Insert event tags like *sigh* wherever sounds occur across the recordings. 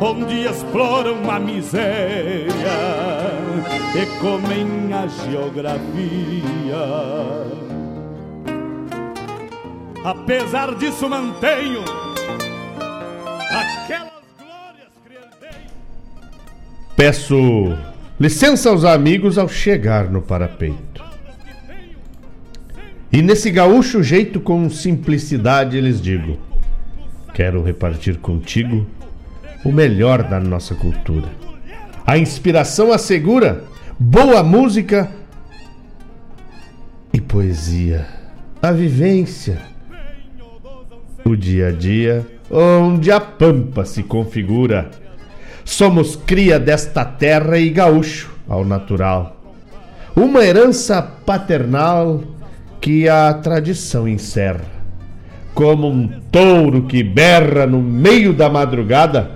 onde exploram a miséria e comem a geografia. Apesar disso, mantenho aquelas glórias que herdei. Peço licença aos amigos ao chegar no parapeito. E nesse gaúcho jeito com simplicidade lhes digo: quero repartir contigo o melhor da nossa cultura. A inspiração assegura boa música e poesia. A vivência, o dia a dia, onde a pampa se configura. Somos cria desta terra e gaúcho ao natural. Uma herança paternal que a tradição encerra. Como um touro que berra no meio da madrugada,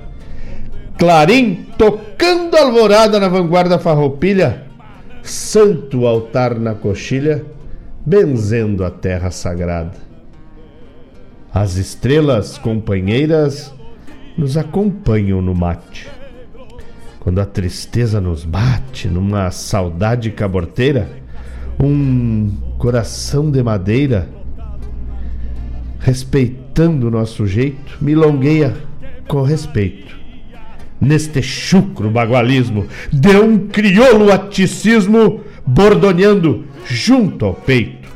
Clarim tocando alvorada na vanguarda farroupilha, santo altar na coxilha, benzendo a terra sagrada. As estrelas companheiras nos acompanham no mate. Quando a tristeza nos bate numa saudade caborteira, um coração de madeira, respeitando o nosso jeito, milongueia com respeito neste chucro bagualismo, de um crioulo aticismo bordoneando junto ao peito.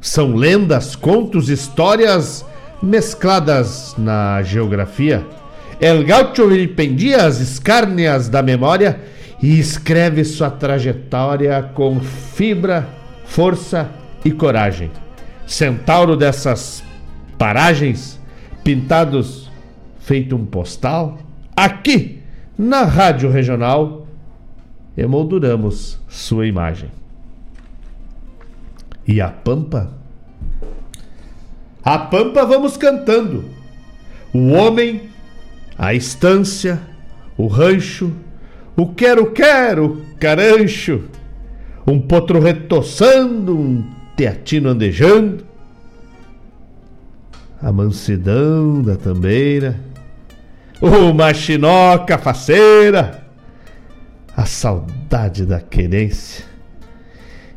São lendas, contos, histórias mescladas na geografia. El Gaucho vilipendia as escárnias da memória e escreve sua trajetória com fibra, força e coragem. Centauro dessas paragens, pintados feito um postal, aqui na Rádio Regional, emolduramos sua imagem. E a Pampa? A Pampa vamos cantando. O homem, a estância, o rancho, o quero-quero, carancho, um potro retoçando, um teatino andejando. a mansidão da tambeira, uma chinoca faceira, a saudade da querência.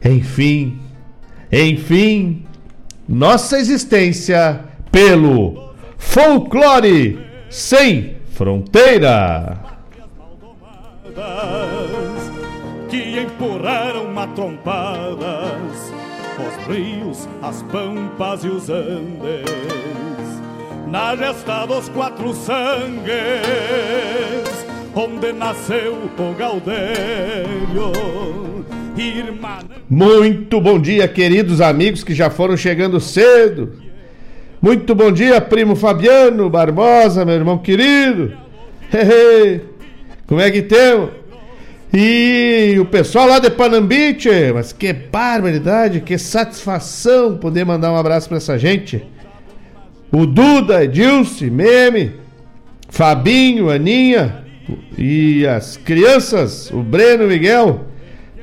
Enfim, enfim, nossa existência pelo folclore sem fronteira. Que empurraram matrompadas os rios, as pampas e os andes, na gesta dos quatro sangues, onde nasceu o Gaudério. Irmã... Muito bom dia, queridos amigos que já foram chegando cedo. Muito bom dia, primo Fabiano Barbosa, meu irmão querido. Como é que temos? E o pessoal lá de Panambiche, mas que barbaridade, que satisfação poder mandar um abraço para essa gente. O Duda, Edilce, Meme, Fabinho, Aninha e as crianças, o Breno, Miguel.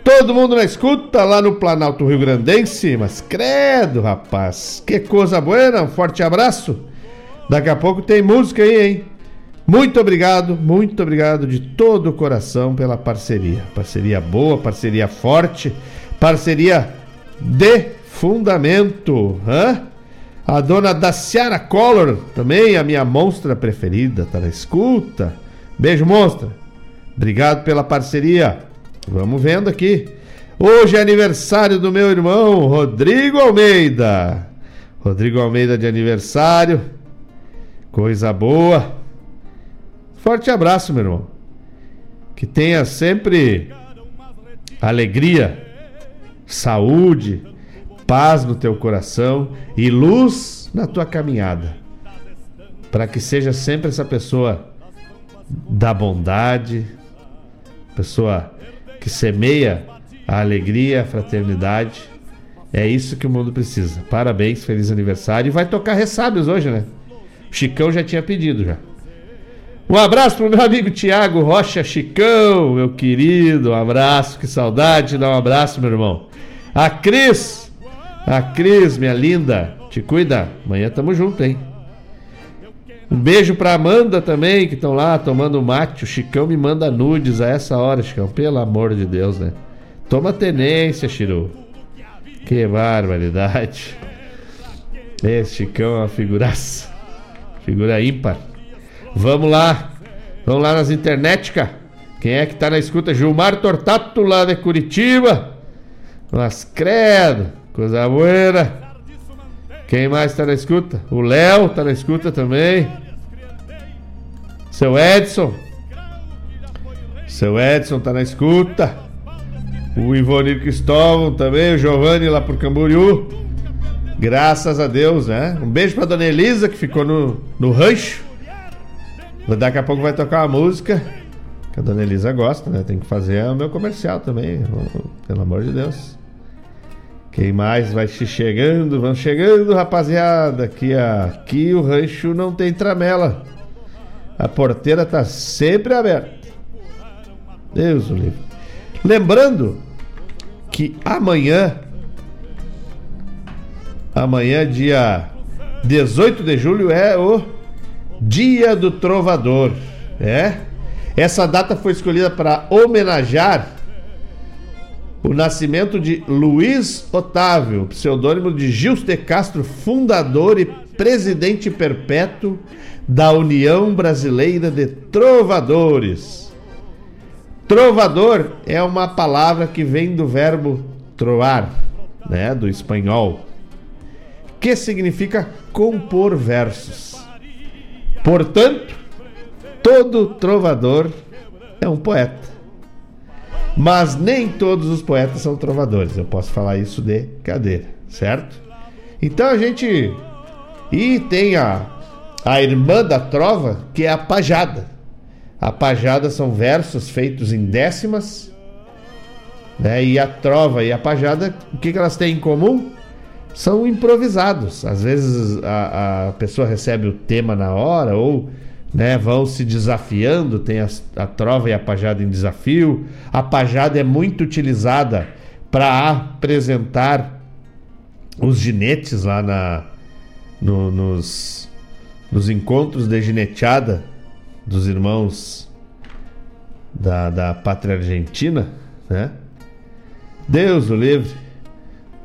Todo mundo na escuta lá no Planalto Rio Grandense, mas credo, rapaz, que coisa boa, um forte abraço. Daqui a pouco tem música aí, hein? Muito obrigado, muito obrigado de todo o coração pela parceria. Parceria boa, parceria forte, parceria de fundamento. Hã? A dona Daciara Collor, também a minha monstra preferida, tá na escuta. Beijo, monstra. Obrigado pela parceria. Vamos vendo aqui. Hoje é aniversário do meu irmão Rodrigo Almeida. Rodrigo Almeida de aniversário. Coisa boa. Forte abraço, meu irmão. Que tenha sempre alegria, saúde, paz no teu coração e luz na tua caminhada. Para que seja sempre essa pessoa da bondade, pessoa que semeia a alegria, a fraternidade. É isso que o mundo precisa. Parabéns, feliz aniversário. E vai tocar ressábios hoje, né? O Chicão já tinha pedido já. Um abraço pro meu amigo Tiago Rocha Chicão, meu querido. Um abraço, que saudade. Dá um abraço, meu irmão. A Cris, a Cris, minha linda. Te cuida. Amanhã tamo junto, hein? Um beijo pra Amanda também, que estão lá tomando mate. O Chicão me manda nudes a essa hora, Chicão. Pelo amor de Deus, né? Toma tenência, Chiru. Que barbaridade. Esse Chicão é uma figuraça. Figura ímpar. Vamos lá. Vamos lá nas internet, cara. Quem é que tá na escuta? Gilmar Tortato, lá de Curitiba. Mas credo, coisa boa. Quem mais tá na escuta? O Léo tá na escuta também. Seu Edson. Seu Edson tá na escuta. O Ivonir Cristóvão também. O Giovanni lá por Camboriú. Graças a Deus, né? Um beijo pra dona Elisa que ficou no, no rancho. Daqui a pouco vai tocar uma música que a dona Elisa gosta, né? Tem que fazer o meu comercial também, pelo amor de Deus. Quem mais vai chegando? Vão chegando, rapaziada. Aqui, aqui o rancho não tem tramela. A porteira tá sempre aberta. Deus o livre. Lembrando que amanhã, amanhã, dia 18 de julho, é o Dia do Trovador. É? Essa data foi escolhida para homenagear o nascimento de Luiz Otávio, pseudônimo de Gilson de Castro, fundador e presidente perpétuo da União Brasileira de Trovadores. Trovador é uma palavra que vem do verbo troar, né, do espanhol, que significa compor versos. Portanto, todo trovador é um poeta. Mas nem todos os poetas são trovadores. Eu posso falar isso de cadeira, certo? Então a gente. E tem a, a irmã da trova, que é a pajada. A pajada são versos feitos em décimas. Né? E a trova e a pajada, o que, que elas têm em comum? são improvisados. Às vezes a, a pessoa recebe o tema na hora ou né, vão se desafiando. Tem a, a trova e a pajada em desafio. A pajada é muito utilizada para apresentar os ginetes lá na, no, nos, nos encontros de gineteada dos irmãos da, da pátria argentina, né? Deus o livre.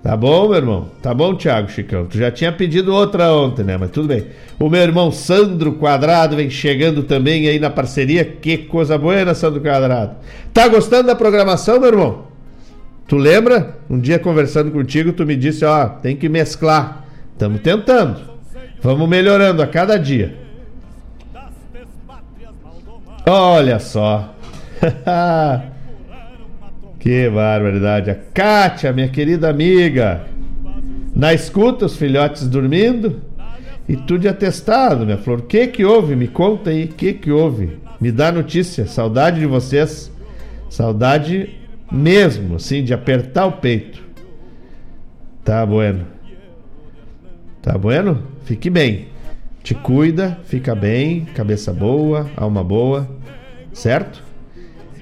Tá bom, meu irmão? Tá bom, Thiago Chicão? Tu já tinha pedido outra ontem, né? Mas tudo bem. O meu irmão Sandro Quadrado vem chegando também aí na parceria. Que coisa boa, Sandro Quadrado. Tá gostando da programação, meu irmão? Tu lembra? Um dia conversando contigo, tu me disse, ó, tem que mesclar. Estamos tentando. Vamos melhorando a cada dia. Olha só. *laughs* que barbaridade. A Kátia, minha querida amiga. Na escuta, os filhotes dormindo. E tu de atestado, minha flor. O que que houve? Me conta aí. O que que houve? Me dá notícia. Saudade de vocês. Saudade mesmo, assim, de apertar o peito. Tá bueno. Tá bueno? Fique bem. Te cuida, fica bem, cabeça boa, alma boa, certo?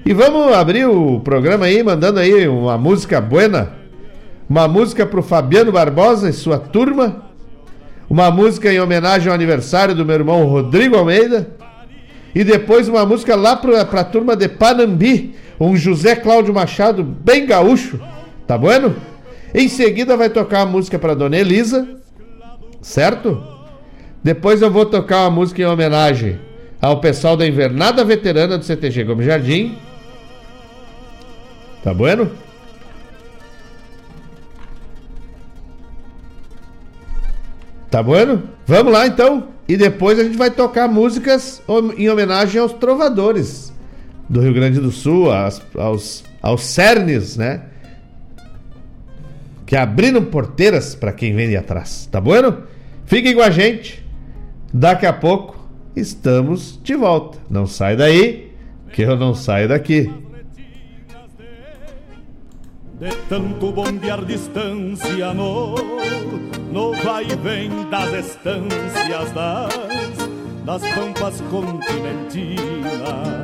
E vamos abrir o programa aí, mandando aí uma música buena. Uma música pro Fabiano Barbosa e sua turma. Uma música em homenagem ao aniversário do meu irmão Rodrigo Almeida. E depois uma música lá pra, pra turma de Panambi, um José Cláudio Machado bem gaúcho. Tá bueno? Em seguida vai tocar a música para Dona Elisa, certo? Depois eu vou tocar uma música em homenagem ao pessoal da Invernada Veterana do CTG Gomes Jardim. Tá bueno? Tá bueno? Vamos lá então. E depois a gente vai tocar músicas em homenagem aos trovadores do Rio Grande do Sul, aos, aos, aos cernes, né? Que abriram porteiras para quem vem de atrás. Tá bueno? Fiquem com a gente. Daqui a pouco estamos de volta. Não sai daí, que eu não saio daqui. De tanto bombear distância no, no vai e vem das estâncias das, das pampas continentinas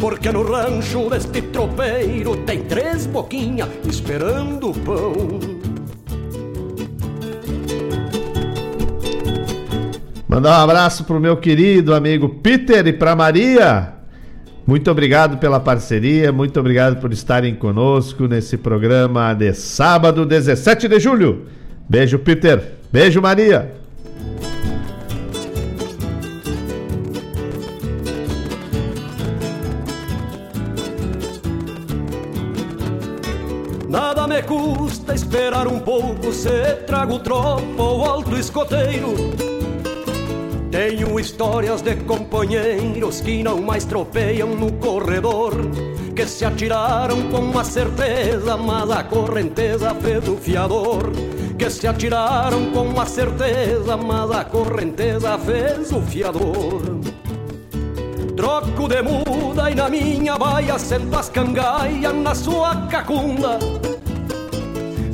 Porque no rancho deste tropeiro tem três boquinhas esperando pão. Mandar um abraço pro meu querido amigo Peter e pra Maria. Muito obrigado pela parceria, muito obrigado por estarem conosco nesse programa de sábado, 17 de julho. Beijo, Peter. Beijo, Maria. Esperar um pouco se trago tropa ou alto escoteiro. Tenho histórias de companheiros que não mais tropeiam no corredor, que se atiraram com a certeza, mas a correnteza fez o fiador. Que se atiraram com a certeza, mas a correnteza fez o fiador. Troco de muda e na minha baia sento as cangaias na sua cacunda.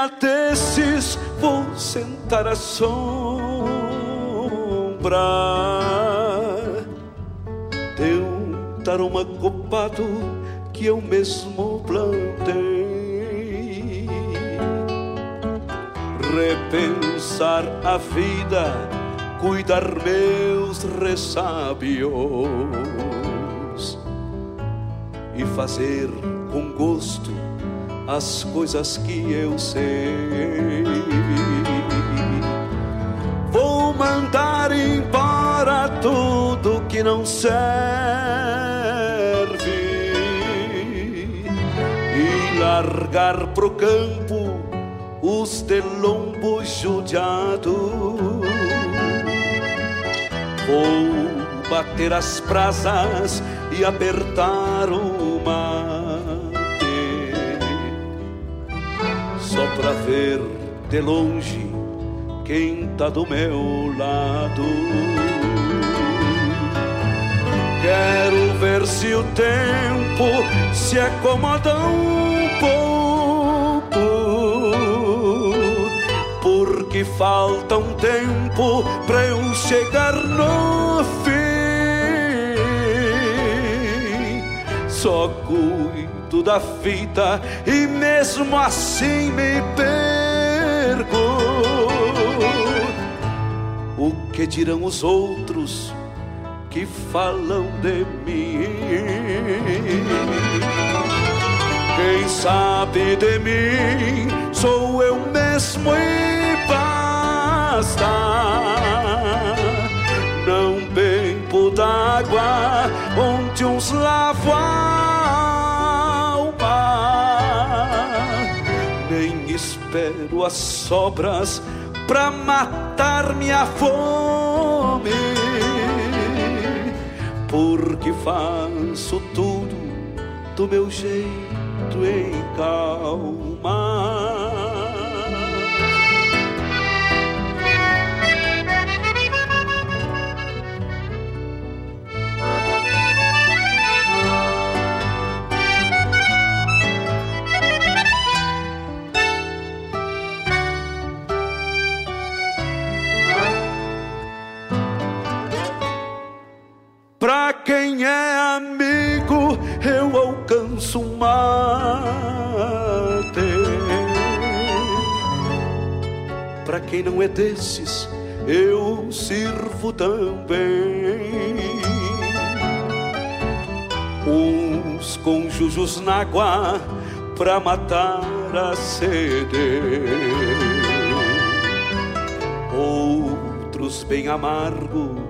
Dia desses vou sentar à sombra de um taroma copado que eu mesmo plantei. Repensar a vida, cuidar meus ressábios e fazer com gosto as coisas que eu sei. Vou mandar embora tudo que não serve e largar pro campo os de lombo judiado. Vou bater as brasas e apertar o mate só pra ver de longe quem tá do meu lado. Quero ver se o tempo se acomoda um pouco, porque falta um tempo pra eu chegar no fim. Só cuido da fita e mesmo assim me perco. O que dirão os outros que falam de mim? Quem sabe de mim sou eu mesmo e basta. Não bebo d'água onde uns lavam espero as sobras pra matar minha fome, porque faço tudo do meu jeito em calma. quem é amigo, eu alcanço mate. Para quem não é desses, eu sirvo também. Uns conjujos na água pra matar a sede. Outros bem amargos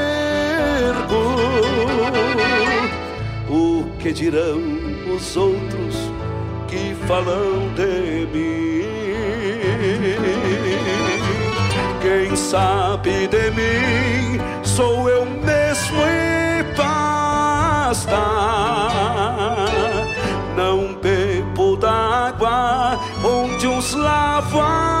o que dirão os outros que falam de mim? Quem sabe de mim sou eu mesmo e basta. Não bebo d'água onde uns lavam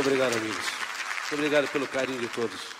Obrigado, amigos. Muito obrigado pelo carinho de todos.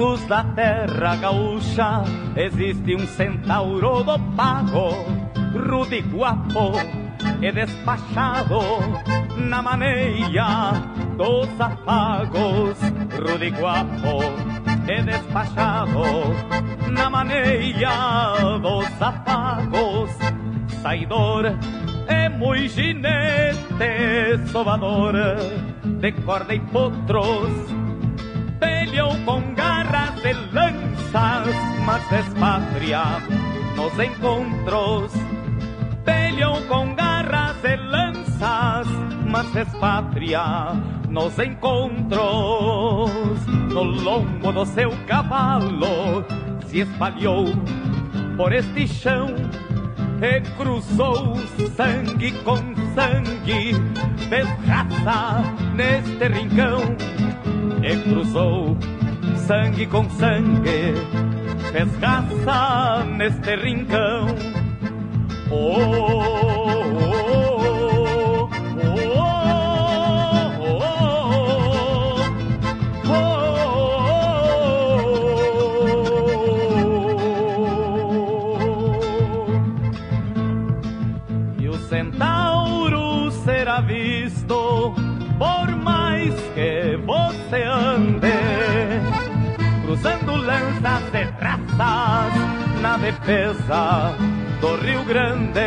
Cantos da terra gaúcha existe um centauro do pago, rude e guapo e despachado na maneira dos afagos, rude e guapo e despachado na maneira dos afagos, saidor é muito ginete, sovador de corda e potros peleou com e mas despatria nos encontros. Peleou com garras e lanças, mas despatria nos encontros. No lombo do seu cavalo se espalhou por este chão e cruzou sangue com sangue, fez raça neste rincão e cruzou sangue com sangue, fez neste rincão. Oh, na defesa do Rio Grande,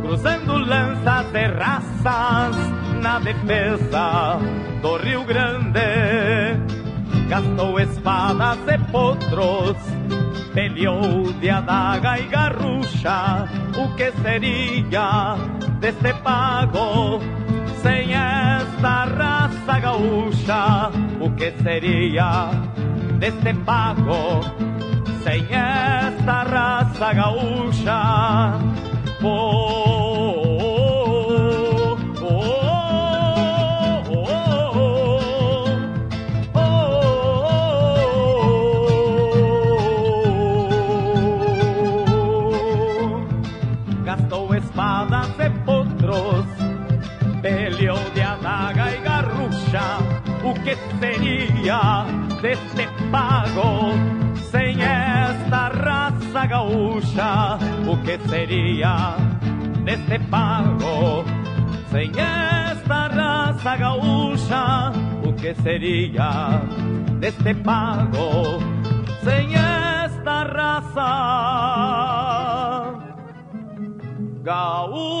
cruzando lanças e raças na defesa do Rio Grande. Gastou espadas e potros, peleou de adaga e garrucha. O que seria deste pago sem esta raça gaúcha? O que seria deste pago sem esta raça gaúcha? Oh, pago sem esta raça gaúcha? O que seria deste pago sem esta raça gaúcha? O que seria deste pago sem esta raça gaúcha?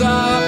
rumos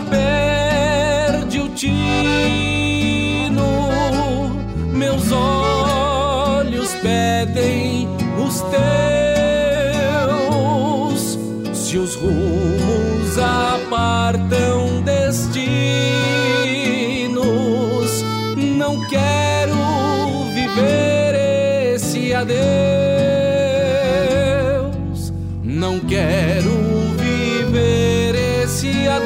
perde o tino, meus olhos pedem os teus, se os rumos apartam destinos, não quero viver esse adeus, não quero viver esse adeus,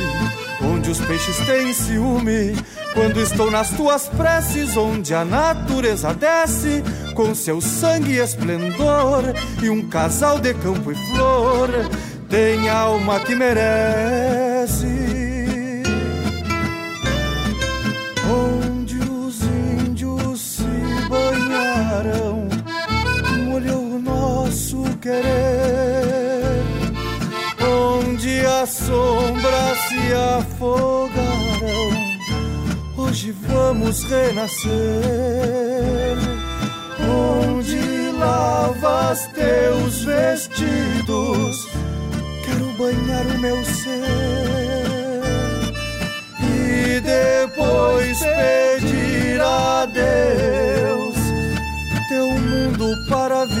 onde os peixes têm ciúme. Quando estou nas tuas preces, onde a natureza desce com seu sangue e esplendor, e um casal de campo e flor tem alma que merece. Onde os índios se banharam, molhou nosso querer. As sombras se afogaram hoje vamos renascer. Onde lavas teus vestidos, quero banhar o meu ser. E depois pedir a Deus teu mundo para viver.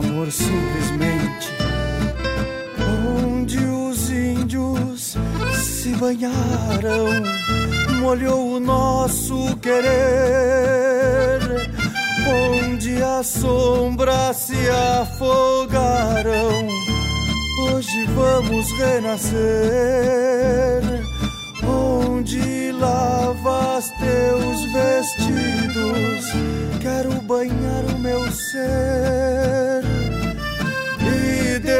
amor simplesmente. Onde os índios se banharam, molhou o nosso querer. Onde as sombras se afogaram, hoje vamos renascer. Onde lavas teus vestidos, quero banhar o meu ser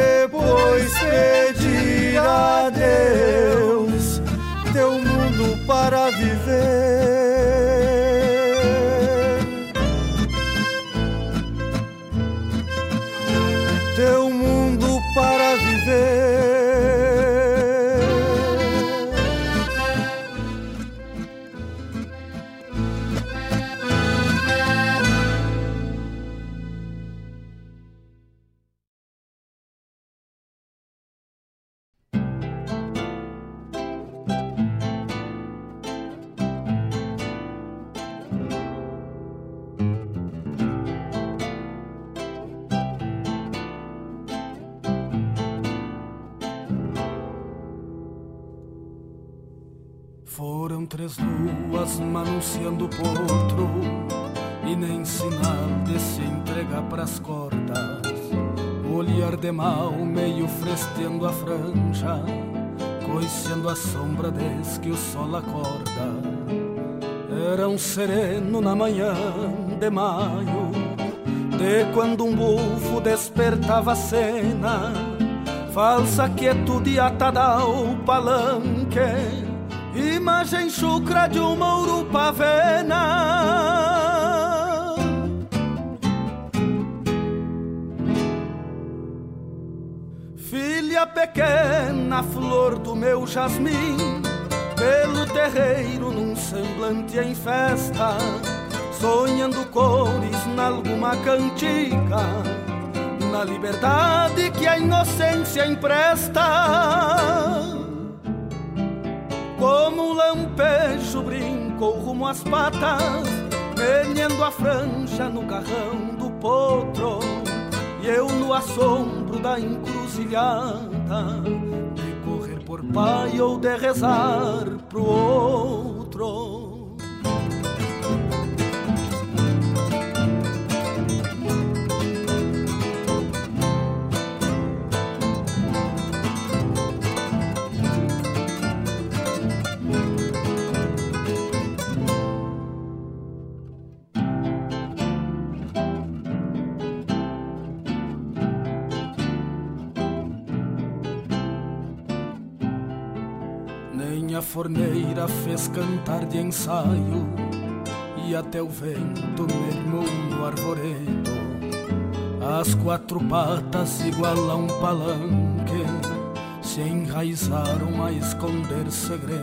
depois pedir a Deus teu mundo para viver. Luas manunciando o potro E nem sinal de se entregar pras cordas. O olhar de mal meio fresteando a franja Coiceando a sombra desde que o sol acorda. Era um sereno na manhã de maio De quando um bufo despertava a cena. Falsa quietude atada ao palanque Imagem chucra de uma urupavena Filha pequena, flor do meu jasmim Pelo terreiro num semblante em festa Sonhando cores nalguma cantiga Na liberdade que a inocência empresta como um lampejo brincou rumo às patas, Menhendo a franja no garrão do potro E eu no assombro da encruzilhada De correr por pai ou de rezar pro outro forneira fez cantar de ensaio e até o vento mermou no arvoredo. As quatro patas igual a um palanque se enraizaram a esconder segredos.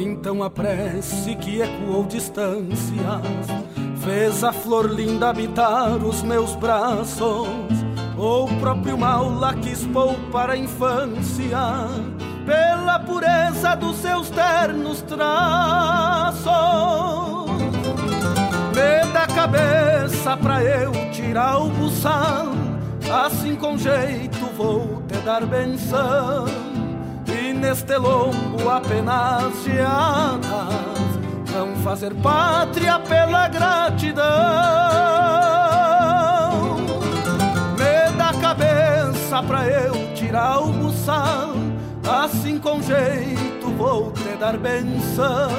Então a prece que ecoou distâncias fez a flor linda habitar os meus braços. Ou o próprio mal lá quis poupar a infância pela pureza dos seus ternos traços. Me dá cabeça pra eu tirar o buçal, assim com jeito vou te dar benção. E neste lombo apenas geadas vão fazer pátria pela gratidão. Me dá cabeça pra eu tirar o buçal Assim com jeito vou te dar benção.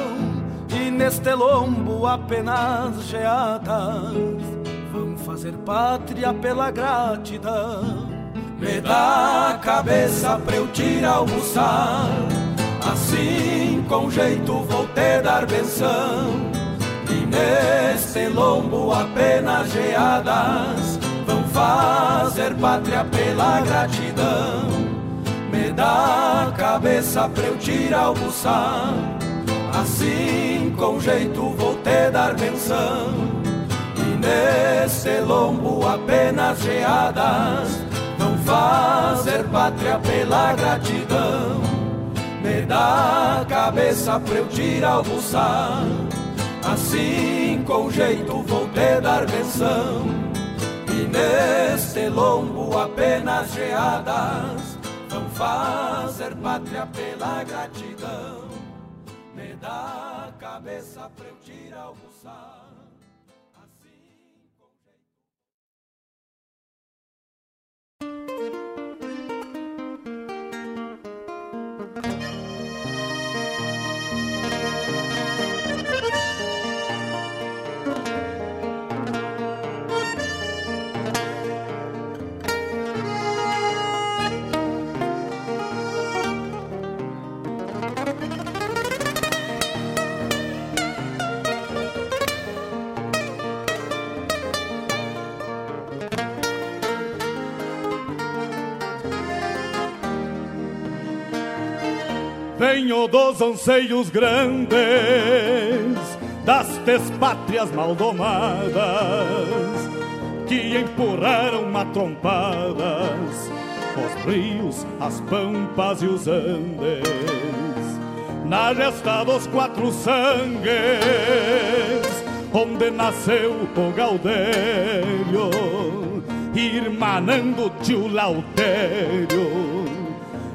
E neste lombo apenas geadas Vão fazer pátria pela gratidão. Me dá a cabeça pra eu o buçal Assim com jeito vou te dar benção. E neste lombo apenas geadas Vão fazer pátria pela gratidão me dá cabeça pra eu tirar buçal Assim com jeito vou te dar benção E nesse lombo apenas geadas Vão fazer pátria pela gratidão. Me dá cabeça pra eu tirar buçal Assim com jeito vou te dar benção E neste lombo apenas geadas fazer pátria pela gratidão. Me dá a cabeça pra eu tirar o Dos anseios grandes das pátrias maldomadas que empurraram matrompadas os rios, as pampas e os andes. Na gesta dos quatro sangues, onde nasceu o Gaudério, irmanando tio Lautério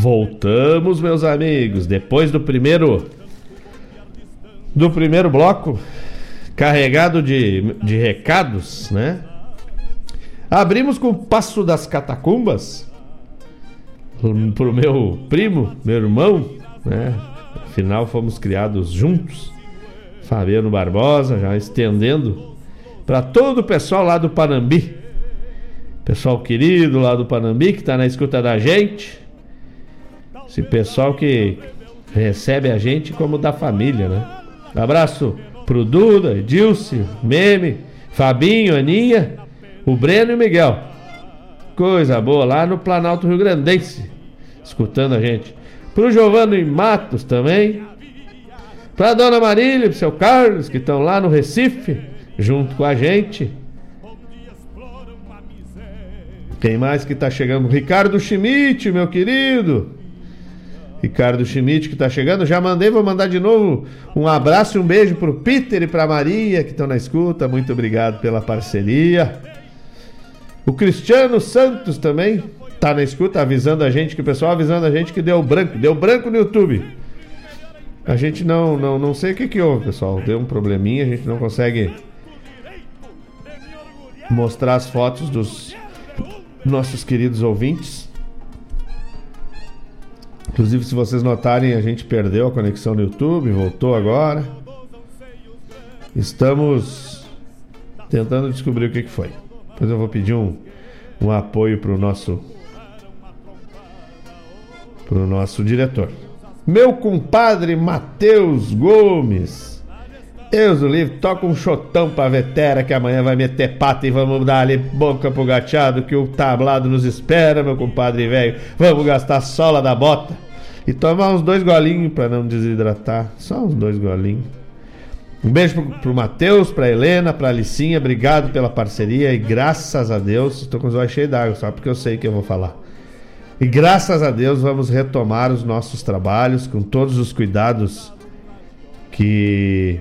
Voltamos, meus amigos, depois do primeiro do primeiro bloco carregado de, de recados, né? Abrimos com o Passo das Catacumbas pro meu primo, meu irmão, né? Afinal fomos criados juntos. Fabiano Barbosa já estendendo para todo o pessoal lá do Panambi. Pessoal querido lá do Panambi que está na escuta da gente. Esse pessoal que recebe a gente como da família, né? abraço pro Duda, Edilce, Meme, Fabinho, Aninha, o Breno e o Miguel. Coisa boa lá no Planalto Rio Grandense, escutando a gente. Pro Giovanni Matos também. Pra Dona Marília, pro seu Carlos, que estão lá no Recife, junto com a gente. Quem mais que tá chegando? Ricardo Schmidt, meu querido. Ricardo Schmidt que está chegando. Já mandei, vou mandar de novo um abraço e um beijo para o Peter e para Maria que estão na escuta. Muito obrigado pela parceria. O Cristiano Santos também está na escuta, avisando a gente que o pessoal avisando a gente que deu branco, deu branco no YouTube. A gente não não não sei o que que houve, pessoal. Deu um probleminha, a gente não consegue mostrar as fotos dos nossos queridos ouvintes. Inclusive, se vocês notarem, a gente perdeu a conexão no YouTube, voltou agora. Estamos tentando descobrir o que, que foi. Depois eu vou pedir um, um apoio para o nosso para o nosso diretor. Meu compadre Matheus Gomes. Deus do livro, toca um chotão pra vetera que amanhã vai meter pata e vamos dar ali boca pro gateado que o tablado nos espera, meu compadre velho. Vamos gastar a sola da bota e tomar uns dois golinhos para não desidratar. Só uns dois golinhos. Um beijo pro, pro Matheus, pra Helena, pra Alicinha. Obrigado pela parceria e graças a Deus, estou com os olhos cheios d'água, só porque eu sei que eu vou falar. E graças a Deus vamos retomar os nossos trabalhos com todos os cuidados que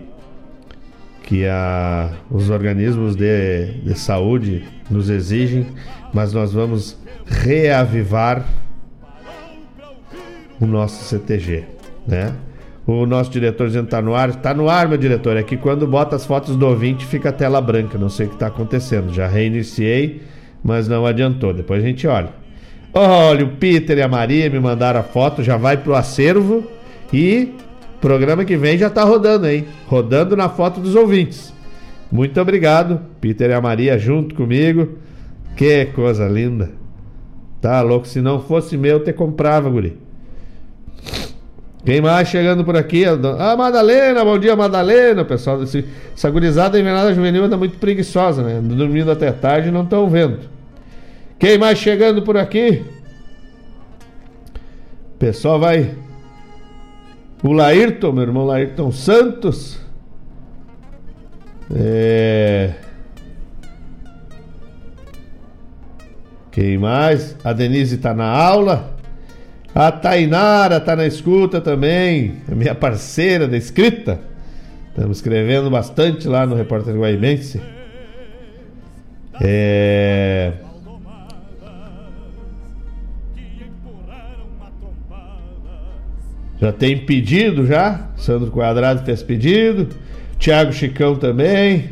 que a, os organismos de, de saúde nos exigem, mas nós vamos reavivar o nosso CTG, né? O nosso diretor dizendo tá no ar. Tá no ar, meu diretor. É que quando bota as fotos do ouvinte fica tela branca. Não sei o que está acontecendo. Já reiniciei, mas não adiantou. Depois a gente olha. Olha, o Peter e a Maria me mandaram a foto. Já vai pro acervo. E programa que vem já tá rodando, hein? Rodando na foto dos ouvintes. Muito obrigado, Peter e a Maria junto comigo. Que coisa linda. Tá louco. Se não fosse meu, te comprava, guri. Quem mais chegando por aqui? Ah, Madalena, bom dia, Madalena. Pessoal, essa gurizada invernada juvenil anda muito preguiçosa, né? Dormindo até tarde não estão vendo. Quem mais chegando por aqui? Pessoal vai. O Laírton, meu irmão Laírton Santos. É. Quem mais? A Denise está na aula. A Tainara tá na escuta também, a minha parceira da escrita. Estamos escrevendo bastante lá no Repórter Guaimense. É... Já tem pedido já. Sandro Quadrado fez pedido. Thiago Chicão também.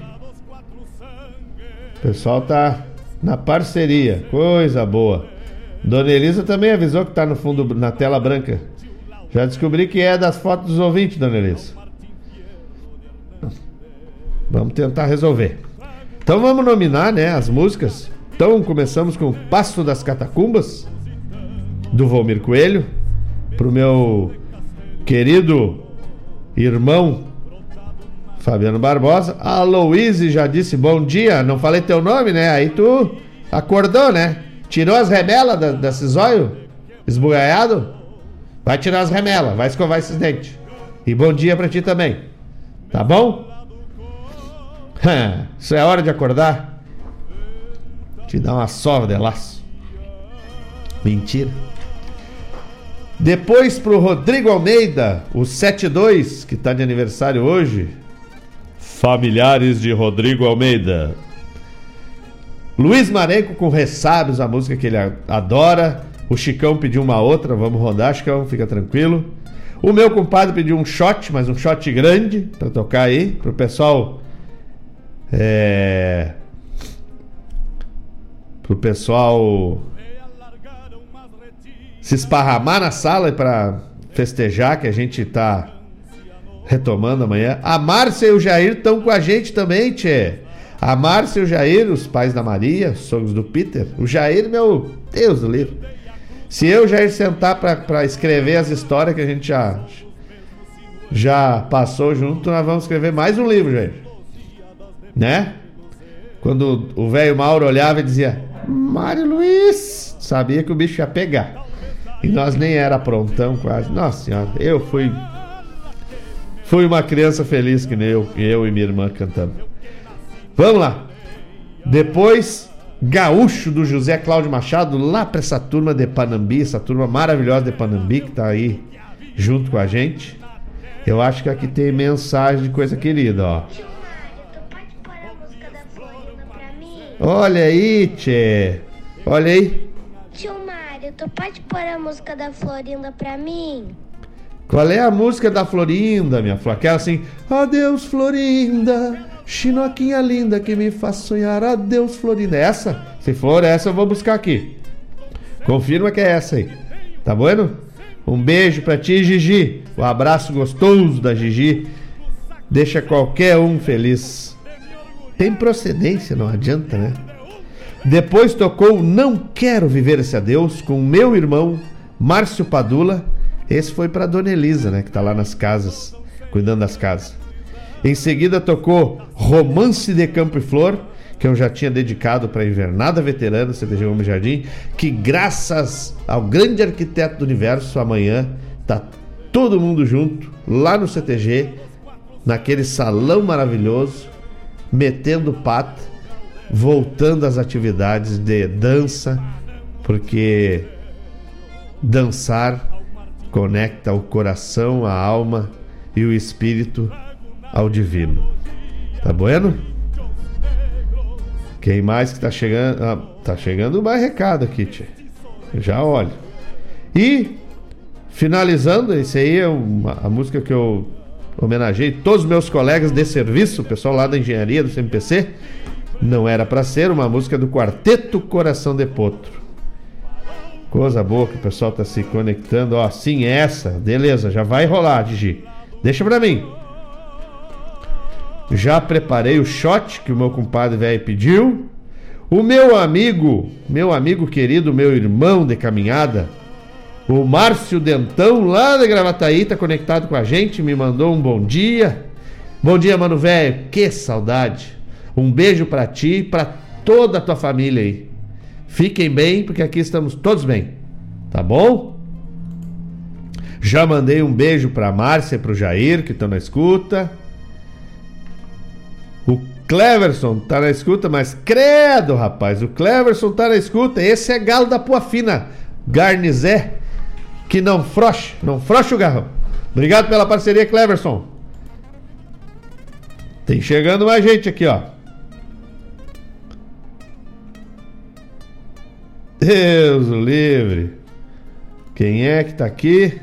O pessoal tá na parceria. Coisa boa. Dona Elisa também avisou que tá no fundo na tela branca. Já descobri que é das fotos dos ouvintes, Dona Elisa. Vamos tentar resolver. Então vamos nominar, né, as músicas. Então começamos com Passo das Catacumbas do Volmir Coelho pro meu querido irmão Fabiano Barbosa. A Louise já disse bom dia. Não falei teu nome, né? Aí tu acordou, né? Tirou as remelas da, da cisóio? Esbugalhado? Vai tirar as remelas, vai escovar esses dentes. E bom dia pra ti também. Tá bom? *laughs* Isso é hora de acordar. Te dar uma sova de laço. Mentira. Depois pro Rodrigo Almeida, o 72, que tá de aniversário hoje. Familiares de Rodrigo Almeida. Luiz Marenco com Ressábios, a música que ele adora. O Chicão pediu uma outra, vamos rodar, Chicão, fica tranquilo. O meu compadre pediu um shot, mas um shot grande para tocar aí, pro pessoal. É. Pro pessoal se esparramar na sala para festejar que a gente tá retomando amanhã. A Márcia e o Jair estão com a gente também, Tchê. A Márcia e o Jair, os pais da Maria, sogros do Peter. O Jair, meu Deus do livro. Se eu, Jair, sentar para escrever as histórias que a gente já, já passou junto, nós vamos escrever mais um livro, Jair. Né? Quando o velho Mauro olhava e dizia: Mário Luiz, sabia que o bicho ia pegar. E nós nem era prontão quase. Nossa senhora, eu fui. Fui uma criança feliz que nem eu, eu e minha irmã cantando. Vamos lá. Depois, Gaúcho do José Cláudio Machado, lá para essa turma de Panambi, essa turma maravilhosa de Panambi que tá aí junto com a gente. Eu acho que aqui tem mensagem de coisa querida, ó. Olha aí, Tchê. Olha aí. Tu pode pôr a música da Florinda pra mim? Qual é a música da Florinda, minha flor? Aquela assim, adeus Florinda, chinoquinha linda que me faz sonhar, adeus Florinda. Essa? Se for essa, eu vou buscar aqui. Confirma que é essa aí. Tá bueno? Um beijo pra ti, Gigi. Um abraço gostoso da Gigi. Deixa qualquer um feliz. Tem procedência, não adianta, né? Depois tocou Não Quero Viver Esse Adeus com meu irmão Márcio Padula. Esse foi para Dona Elisa, né, que tá lá nas casas, cuidando das casas. Em seguida tocou Romance de Campo e Flor, que eu já tinha dedicado para Invernada Veterana CTG Homem Jardim, que graças ao grande arquiteto do universo, amanhã tá todo mundo junto lá no CTG, naquele salão maravilhoso, metendo pata, voltando às atividades de dança, porque dançar conecta o coração, a alma e o espírito ao divino. Tá bueno? Quem mais que tá chegando? Ah, tá chegando mais recado aqui, tia. Já olho. E finalizando, esse aí é uma, a música que eu homenageei todos os meus colegas de serviço, o pessoal lá da engenharia do CMPC. Não era para ser uma música do Quarteto Coração de Potro. Coisa boa que o pessoal tá se conectando. Ó, sim, essa. Beleza, já vai rolar, Digi. Deixa pra mim. Já preparei o shot que o meu compadre velho pediu. O meu amigo, meu amigo querido, meu irmão de caminhada, o Márcio Dentão, lá da Gravataí, tá conectado com a gente, me mandou um bom dia. Bom dia, mano velho. Que saudade. Um beijo para ti e para toda a tua família aí. Fiquem bem, porque aqui estamos todos bem. Tá bom? Já mandei um beijo para Márcia e pro Jair, que estão na escuta. O Cleverson tá na escuta, mas credo, rapaz, o Cleverson tá na escuta. Esse é galo da Pua Fina, Garnizé, que não froche, não froche o garrão. Obrigado pela parceria, Cleverson. Tem chegando mais gente aqui, ó. Deus o livre. Quem é que tá aqui?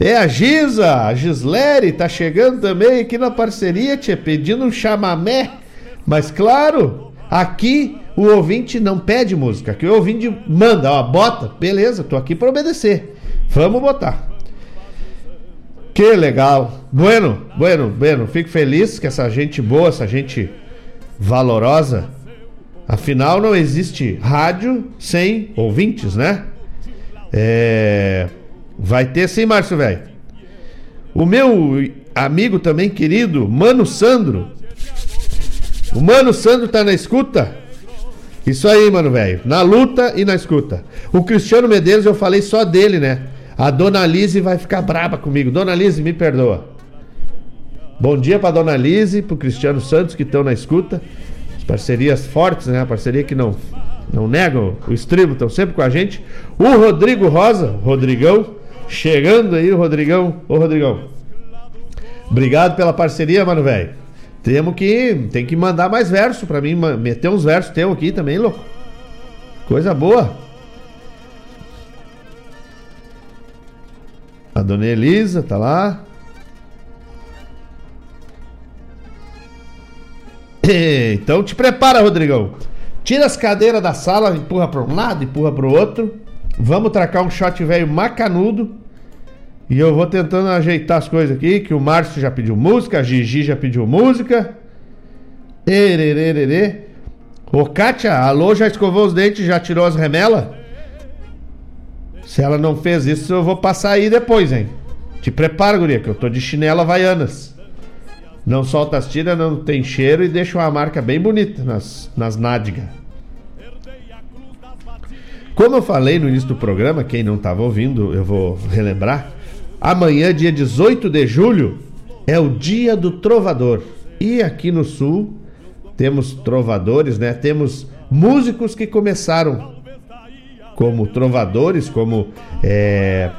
É a Giza, a Gislere, tá chegando também aqui na parceria, tia, pedindo um chamamé. Mas claro, aqui o ouvinte não pede música, aqui o ouvinte manda, ó, bota, beleza, tô aqui para obedecer. Vamos botar. Que legal. Bueno, bueno, bueno. Fico feliz que essa gente boa, essa gente valorosa. Afinal, não existe rádio sem ouvintes, né? É. Vai ter sim, Márcio Velho. O meu amigo também querido, Mano Sandro. O Mano Sandro tá na escuta? Isso aí, mano, velho. Na luta e na escuta. O Cristiano Medeiros, eu falei só dele, né? A Dona Lise vai ficar braba comigo. Dona Lise, me perdoa. Bom dia pra Dona Lise, pro Cristiano Santos que estão na escuta. As parcerias fortes, né? Parceria que não, não negam o estribo, estão sempre com a gente. O Rodrigo Rosa, Rodrigão, chegando aí, o Rodrigão. Ô, Rodrigão. Obrigado pela parceria, mano, velho. Temos que. Tem que mandar mais verso pra mim, meter uns versos teu aqui também, louco. Coisa boa. A dona Elisa tá lá. *laughs* Então te prepara, Rodrigão. Tira as cadeiras da sala, empurra para um lado, empurra para o outro. Vamos tracar um shot velho macanudo. E eu vou tentando ajeitar as coisas aqui, que o Márcio já pediu música, a Gigi já pediu música. Ererererê. Ô, Kátia, alô, já escovou os dentes, já tirou as remelas? Se ela não fez isso, eu vou passar aí depois, hein? Te prepara, guria, que eu tô de chinela Havaianas. Não solta as tiras, não tem cheiro e deixa uma marca bem bonita nas, nas nádegas. Como eu falei no início do programa, quem não estava ouvindo, eu vou relembrar. Amanhã, dia 18 de julho, é o dia do trovador. E aqui no sul temos trovadores, né? Temos músicos que começaram como trovadores, como é,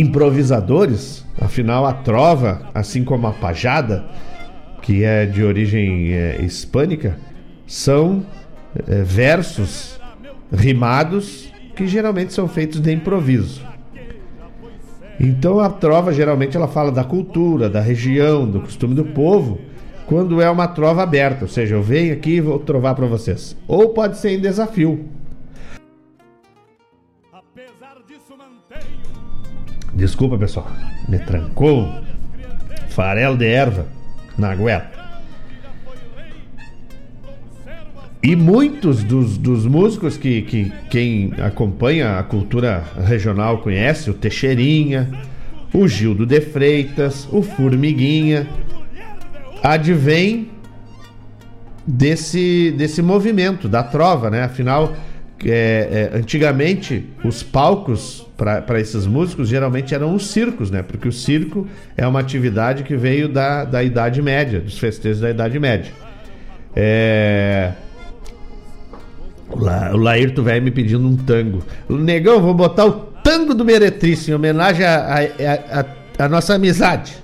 improvisadores. Afinal, a trova, assim como a pajada, que é de origem é, hispânica, são é, versos rimados que geralmente são feitos de improviso. Então a trova geralmente ela fala da cultura, da região, do costume do povo quando é uma trova aberta, ou seja, eu venho aqui e vou trovar para vocês. Ou pode ser em desafio. Desculpa, pessoal. Me trancou. Farelo de erva na goela. E muitos dos, dos músicos que, que quem acompanha a cultura regional conhece, o Teixeirinha, o Gildo de Freitas, o Formiguinha, advém desse, desse movimento da trova, né? Afinal, é, é, antigamente os palcos para esses músicos geralmente eram os circos, né? Porque o circo é uma atividade que veio da, da Idade Média, dos festejos da Idade Média. É... O, La, o Laírto velho me pedindo um tango. Negão, vou botar o tango do Meretriz em homenagem à nossa amizade.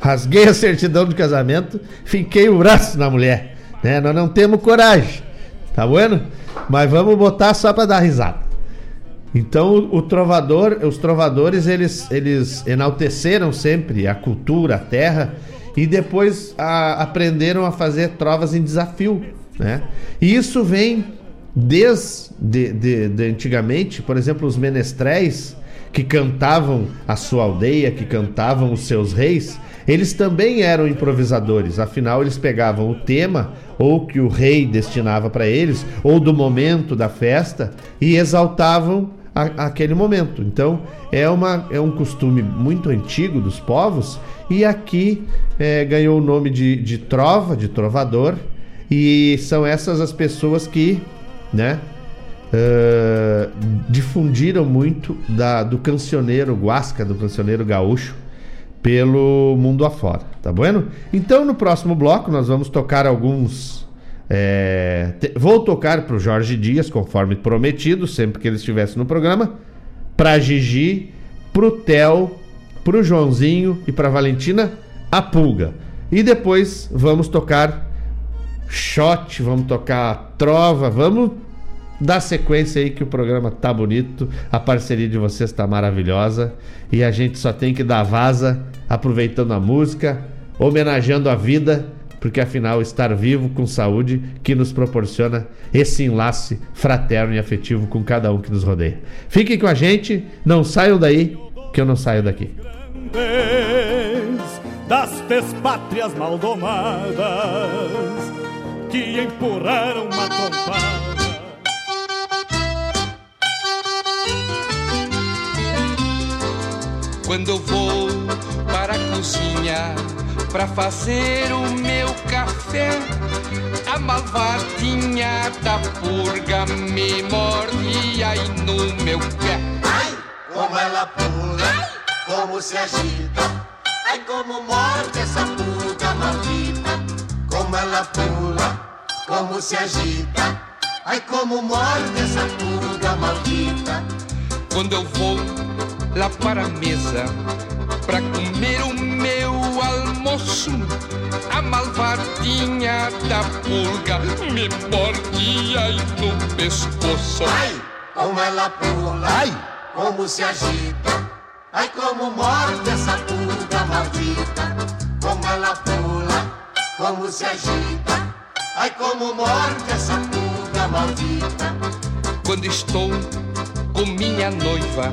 Rasguei a certidão de casamento, fiquei o braço na mulher. Né? Nós não temos coragem. Tá bueno? Mas vamos botar só para dar risada. Então o trovador, os trovadores, eles, eles enalteceram sempre a cultura, a terra e depois a, aprenderam a fazer trovas em desafio, né? E isso vem desde de, de, de antigamente, por exemplo, os menestréis que cantavam a sua aldeia, que cantavam os seus reis, eles também eram improvisadores, afinal eles pegavam o tema ou que o rei destinava para eles, ou do momento da festa e exaltavam a, aquele momento. Então é, uma, é um costume muito antigo dos povos e aqui é, ganhou o nome de, de trova, de trovador, e são essas as pessoas que, né? Uh, difundiram muito da, do cancioneiro guasca, do cancioneiro gaúcho, pelo mundo afora, tá bueno? Então no próximo bloco nós vamos tocar alguns. É, te, vou tocar para o Jorge Dias, conforme prometido, sempre que ele estivesse no programa, para Gigi, pro Theo, pro Joãozinho e para Valentina a Pulga. E depois vamos tocar shot, vamos tocar trova, vamos dá sequência aí que o programa tá bonito, a parceria de vocês tá maravilhosa e a gente só tem que dar vaza aproveitando a música, homenageando a vida, porque afinal estar vivo com saúde que nos proporciona esse enlace fraterno e afetivo com cada um que nos rodeia. Fiquem com a gente, não saiam daí, que eu não saio daqui. Das pátrias maldomadas que empurraram uma. Quando eu vou para a cozinha para fazer o meu café, a malvadinha da purga me morde aí no meu pé. Ai, como ela pula, como se agita, ai como morde essa purga maldita. Como ela pula, como se agita, ai como morde essa purga maldita. Quando eu vou lá para a mesa para comer o meu almoço. A malvadinha da pulga me morde aí no pescoço. Ai, como ela pula, ai, como se agita. Ai, como morde essa pulga maldita. Como ela pula, como se agita. Ai, como morde essa pulga maldita. Quando estou com minha noiva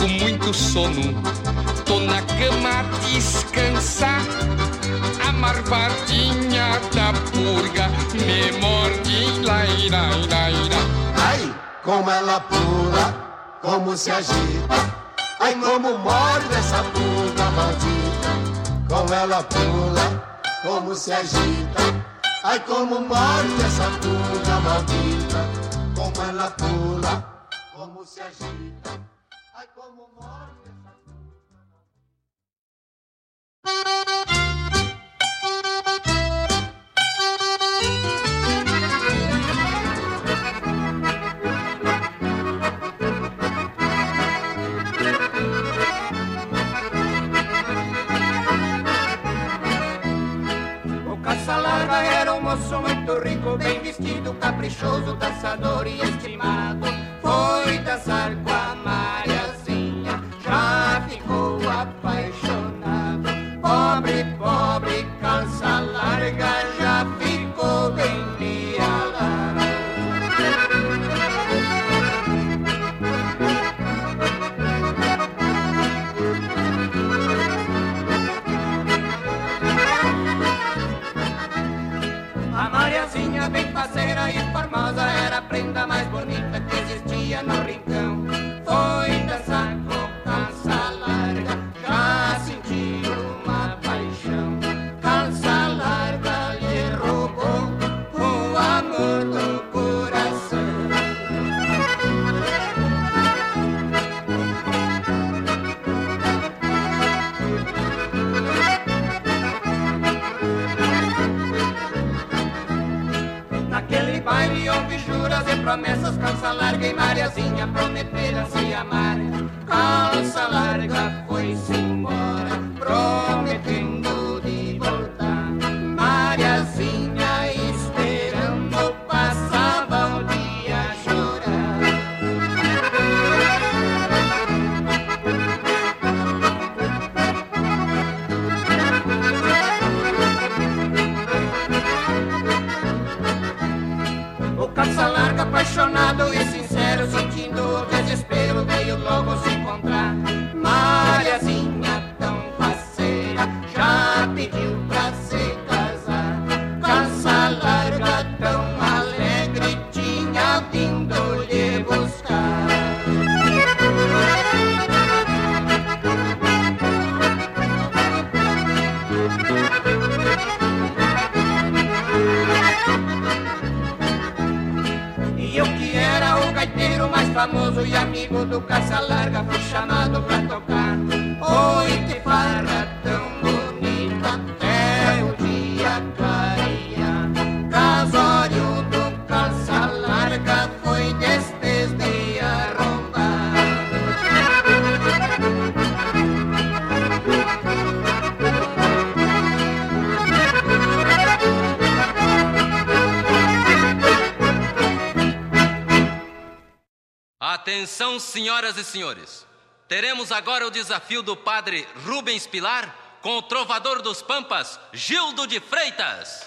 com muito sono Tô na cama a descansar. A marvadinha da purga me morde, laira, laira. Ai, como ela pula, como se agita. Ai, como morde essa purga maldita. Como ela pula, como se agita. Ai, como morde essa purga maldita. Como ela pula, como se agita. Caprichoso, caçador e estimado. Foi dançar com a Mariazinha, Calça larga e Mariazinha prometeram se amar. Calça larga foi-se embora Prometendo senhoras e senhores, teremos agora o desafio do padre Rubens Pilar com o trovador dos Pampas, Gildo de Freitas.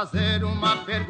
Fazer uma pergunta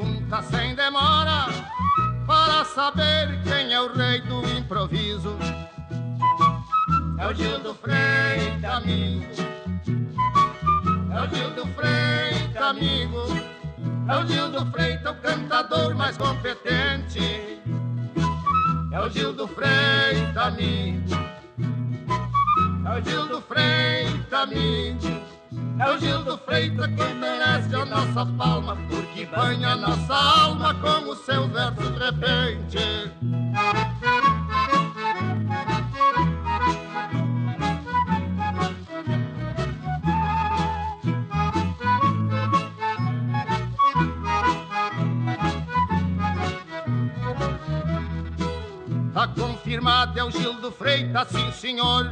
senhor.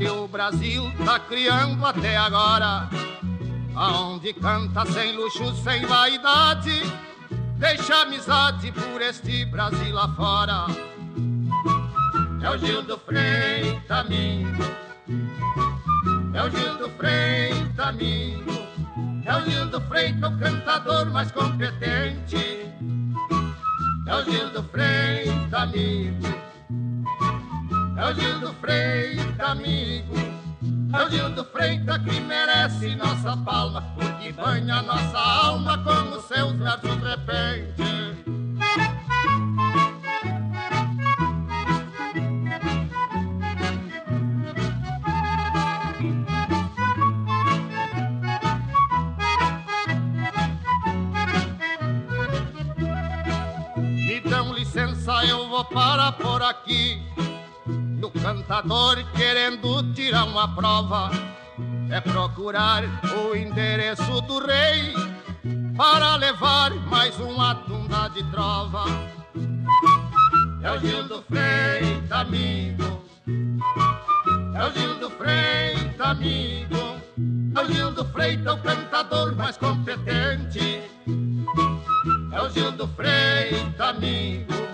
E o Brasil tá criando até agora. Aonde canta sem luxo, sem vaidade. Deixa amizade por este Brasil afora. É o Gil do Freitas, amigo. É o Gil do Freitas, amigo. É o Gil do Freitas, o cantador mais competente. É o Gil do Freitas, amigo. É o Gil do Freitas, amigo. É o Gil do Freitas que merece nossa palma, porque banha nossa alma com os seus versos de repente. Me dão licença, eu vou parar por aqui. Cantador querendo tirar uma prova é procurar o endereço do rei para levar mais uma tunda de trova. É o Gil do Freitas, amigo. É o Gil do Freitas, amigo. É o Gil do Freitas, o cantador mais competente. É o Gil do Freitas, amigo.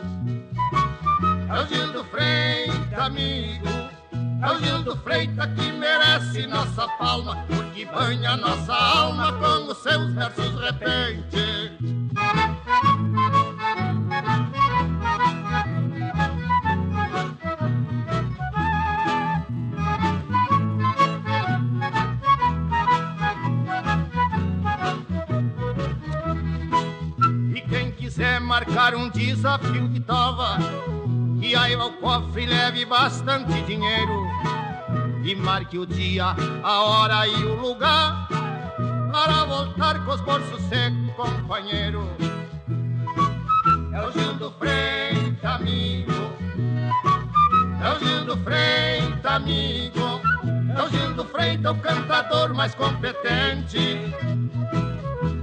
É o Gil do Freitas, amigo. É o Gil do Freitas que merece nossa palma, porque banha nossa alma com os seus versos repente. E quem quiser marcar um desafio de tova, aí ao cofre leve bastante dinheiro. E marque o dia, a hora e o lugar, para voltar com os bolsos secos, companheiro. É o Gil do Freitas, amigo. É o Gil do Freitas, amigo. É o Gil do Freitas, o cantador mais competente.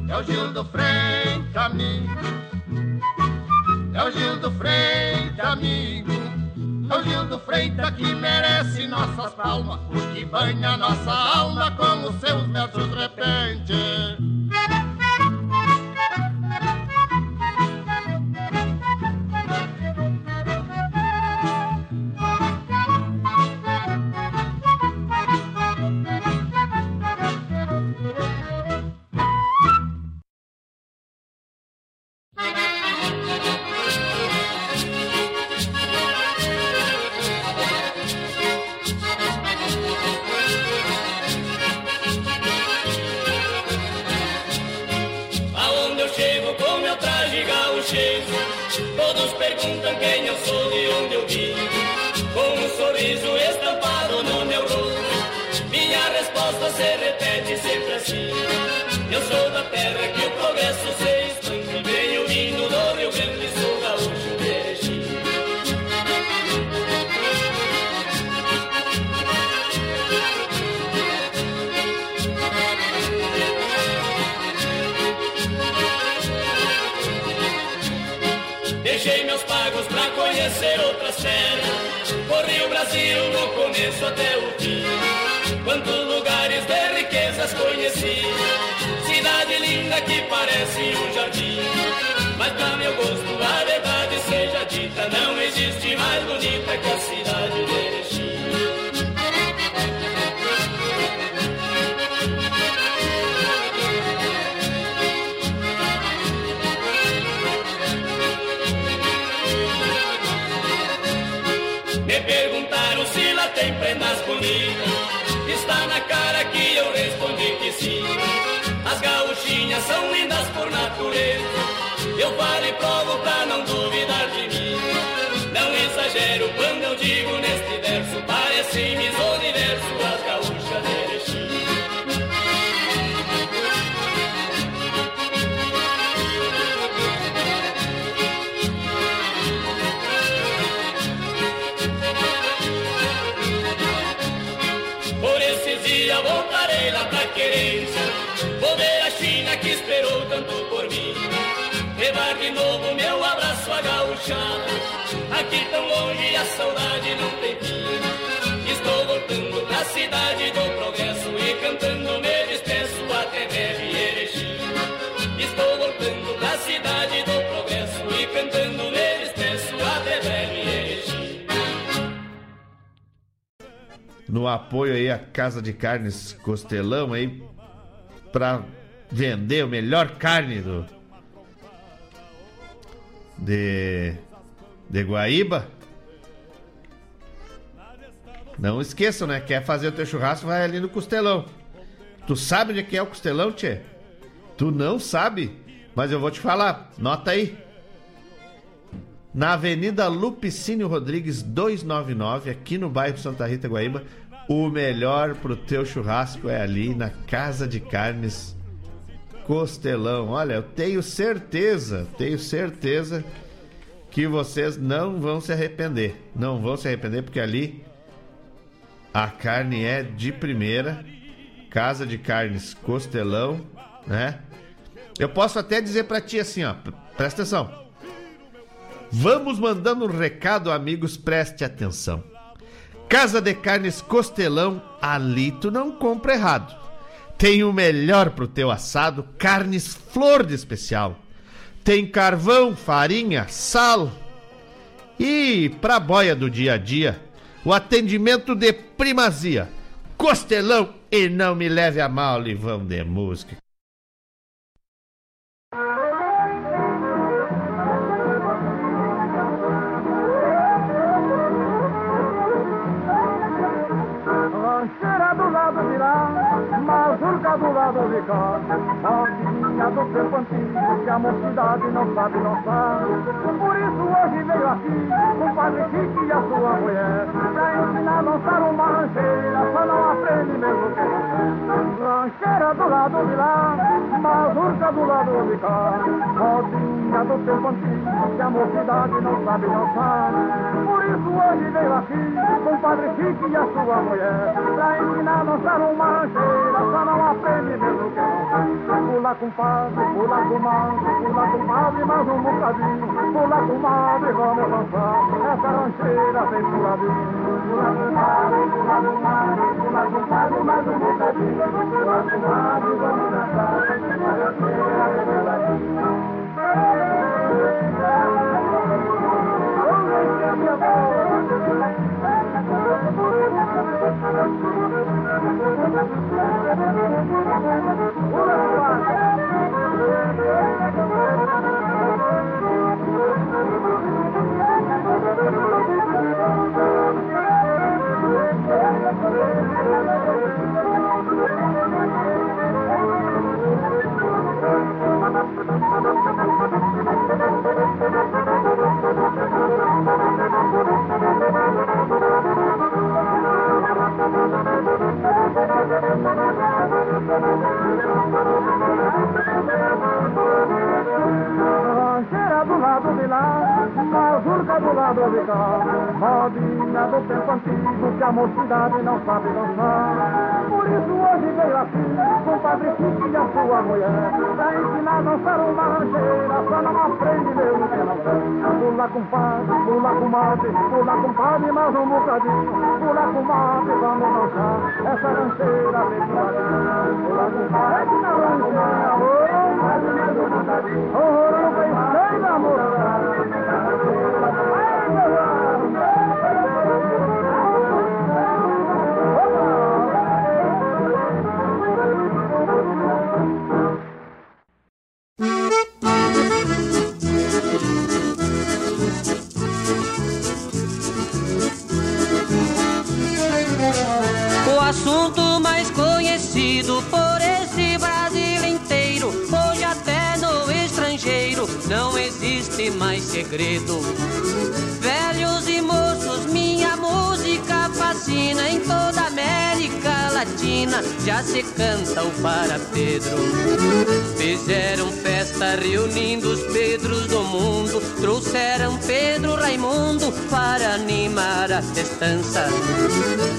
É o Gil do Freitas, amigo. É o Gil do Freitas, amigo. É o Gil do Freitas que merece nossas palmas, porque banha nossa alma com os seus versos repente. Conheci. Cidade linda que parece um jardim. Mas pra meu gosto a verdade seja dita. Não existe mais bonita que a cidade natureza. Eu falo e provo pra não duvidar de mim. Não exagero quando eu digo neste verso, parece-me universo. De novo meu abraço a gauchada. Aqui tão longe a saudade não tem fim. Estou voltando pra cidade do progresso E cantando me despeço até breve Erechim Estou voltando pra cidade do progresso E cantando me despeço até breve Erechim no apoio aí à Casa de Carnes Costelão aí para vender o melhor carne do de de Guaíba. Não esqueçam, né? Quer fazer o teu churrasco, vai ali no Costelão. Tu sabe onde é é o Costelão, tchê? Tu não sabe, mas eu vou te falar. Nota aí. Na Avenida Lupicínio Rodrigues 299, aqui no bairro Santa Rita Guaíba, o melhor pro teu churrasco é ali na Casa de Carnes Costelão. Olha, eu tenho certeza, tenho certeza que vocês não vão se arrepender. Não vão se arrepender porque ali a carne é de primeira. Casa de Carnes Costelão, né? Eu posso até dizer pra ti assim, ó, presta atenção. Vamos mandando um recado, amigos, preste atenção. Casa de Carnes Costelão, ali tu não compra errado. Tem o melhor pro teu assado, carnes flor de especial. Tem carvão, farinha, sal. E pra boia do dia a dia, o atendimento de primazia. Costelão e não me leve a mal, Livão de música. Mazurca Rodinha do tempo antigo que a mocidade não sabe dançar. Por isso hoje veio aqui o Padre Chique e a sua mulher. Pra ensinar a dançar uma rancheira, só não aprende mesmo que não. Rancheira do lado de lá, mazurca do lado de cá. Rodinha do tempo antigo que a mocidade não sabe dançar. Por isso hoje veio aqui o Padre Chique e a sua mulher. Pra ensinar a dançar uma rancheira, só não aprende mesmo que não quer. Pula com padre, pula com madre, pula com padre, mais um bocadinho. Pula com madre, vamos dançar. Essa rancheira vem puladinho. Pula com padre, pula com madre, pula com padre, mais um bocadinho. Pula com madre, vamos dançar. Essa rancheira vem puladinho. Rancheira não sabe dançar. Por isso hoje veio aqui com o Padre Chique e a sua mulher. Pra ensinar a dançar uma rancheira, só não aprende mesmo que não quer. Pula com padre, pula com madre, pula com padre, mais um bocadinho. Pula com madre, vamos dançar. Essa rancheira vem puladinho. Pula com padre, na rancheira, padre, mais um bocadinho. Oh, não pensei na O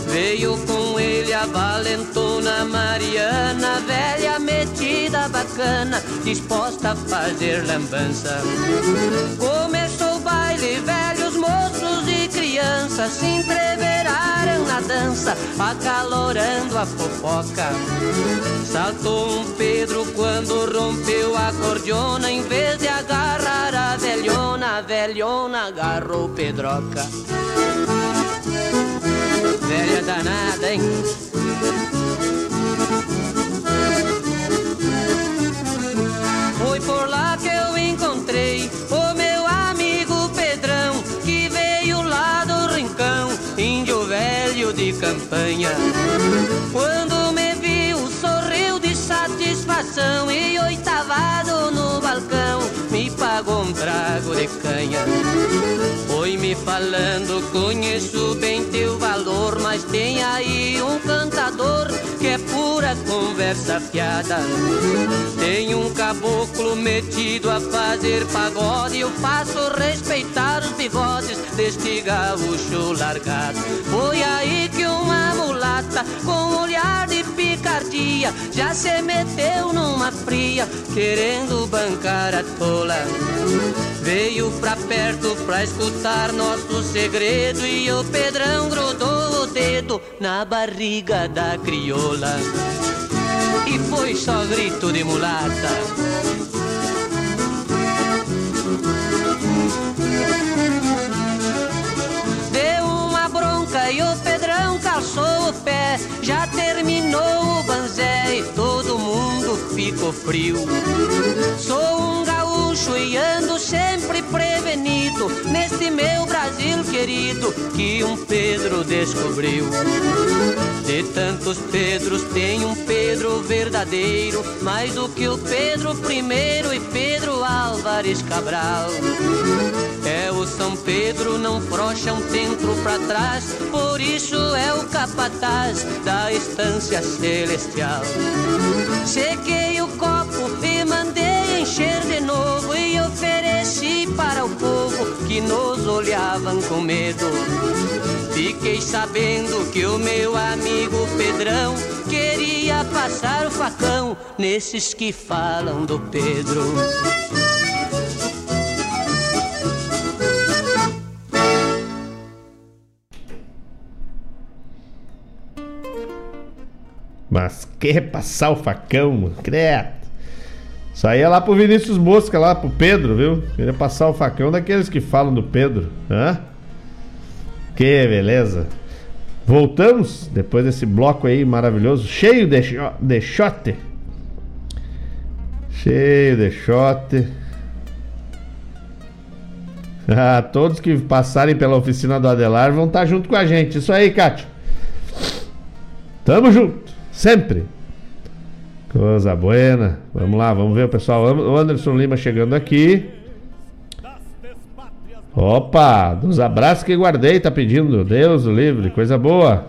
Veio com ele a valentona Mariana, velha metida bacana, disposta a fazer lambança. Começou o baile, velhos moços e crianças se entreveraram na dança, acalorando a fofoca. Saltou um Pedro quando rompeu a cordiona, em vez de agarrar a velhona, a velhona agarrou Pedroca. Velha danada, hein? Foi por lá que eu encontrei o meu amigo Pedrão, que veio lá do rincão, índio velho de campanha. Quando me viu, sorriu de satisfação e oitavado no balcão, um trago de canha. Foi me falando, conheço bem teu valor, mas tem aí um cantador que é pura conversa fiada. Tem um caboclo metido a fazer pagode, eu faço respeitar os bigodes deste gaúcho largado. Foi aí que uma mulata com olhar de picardia já se meteu numa fria, querendo bancar a tola. Veio pra perto pra escutar nosso segredo e o Pedrão grudou dedo na barriga da crioula. E foi só grito de mulata. Deu uma bronca e o Pedrão calçou o pé. Já terminou o banzé e todo ficou frio. Sou um gaúcho e ando sempre prevenido neste meu Brasil querido que um Pedro descobriu. De tantos Pedros tem um Pedro verdadeiro, mais do que o Pedro I e Pedro Álvares Cabral. É o São Pedro, não frocha um centro pra trás, por isso é o capataz da estância celestial. E mandei encher de novo e ofereci para o povo que nos olhavam com medo. Fiquei sabendo que o meu amigo Pedrão queria passar o facão nesses que falam do Pedro. Mas quer passar o facão, credo. É lá pro Vinícius Mosca, lá pro Pedro, viu? Queria passar o facão daqueles que falam do Pedro. Hã? Que beleza. Voltamos depois desse bloco aí maravilhoso, cheio de, cho- de shot. Cheio de shot. *laughs* Ah, todos que passarem pela oficina do Adelar vão estar junto com a gente. Isso aí, Cátia. Tamo junto, sempre. Coisa buena. Vamos lá, vamos ver o pessoal. O Anderson Lima chegando aqui. Opa, dos abraços que guardei, tá pedindo. Deus o livre, coisa boa.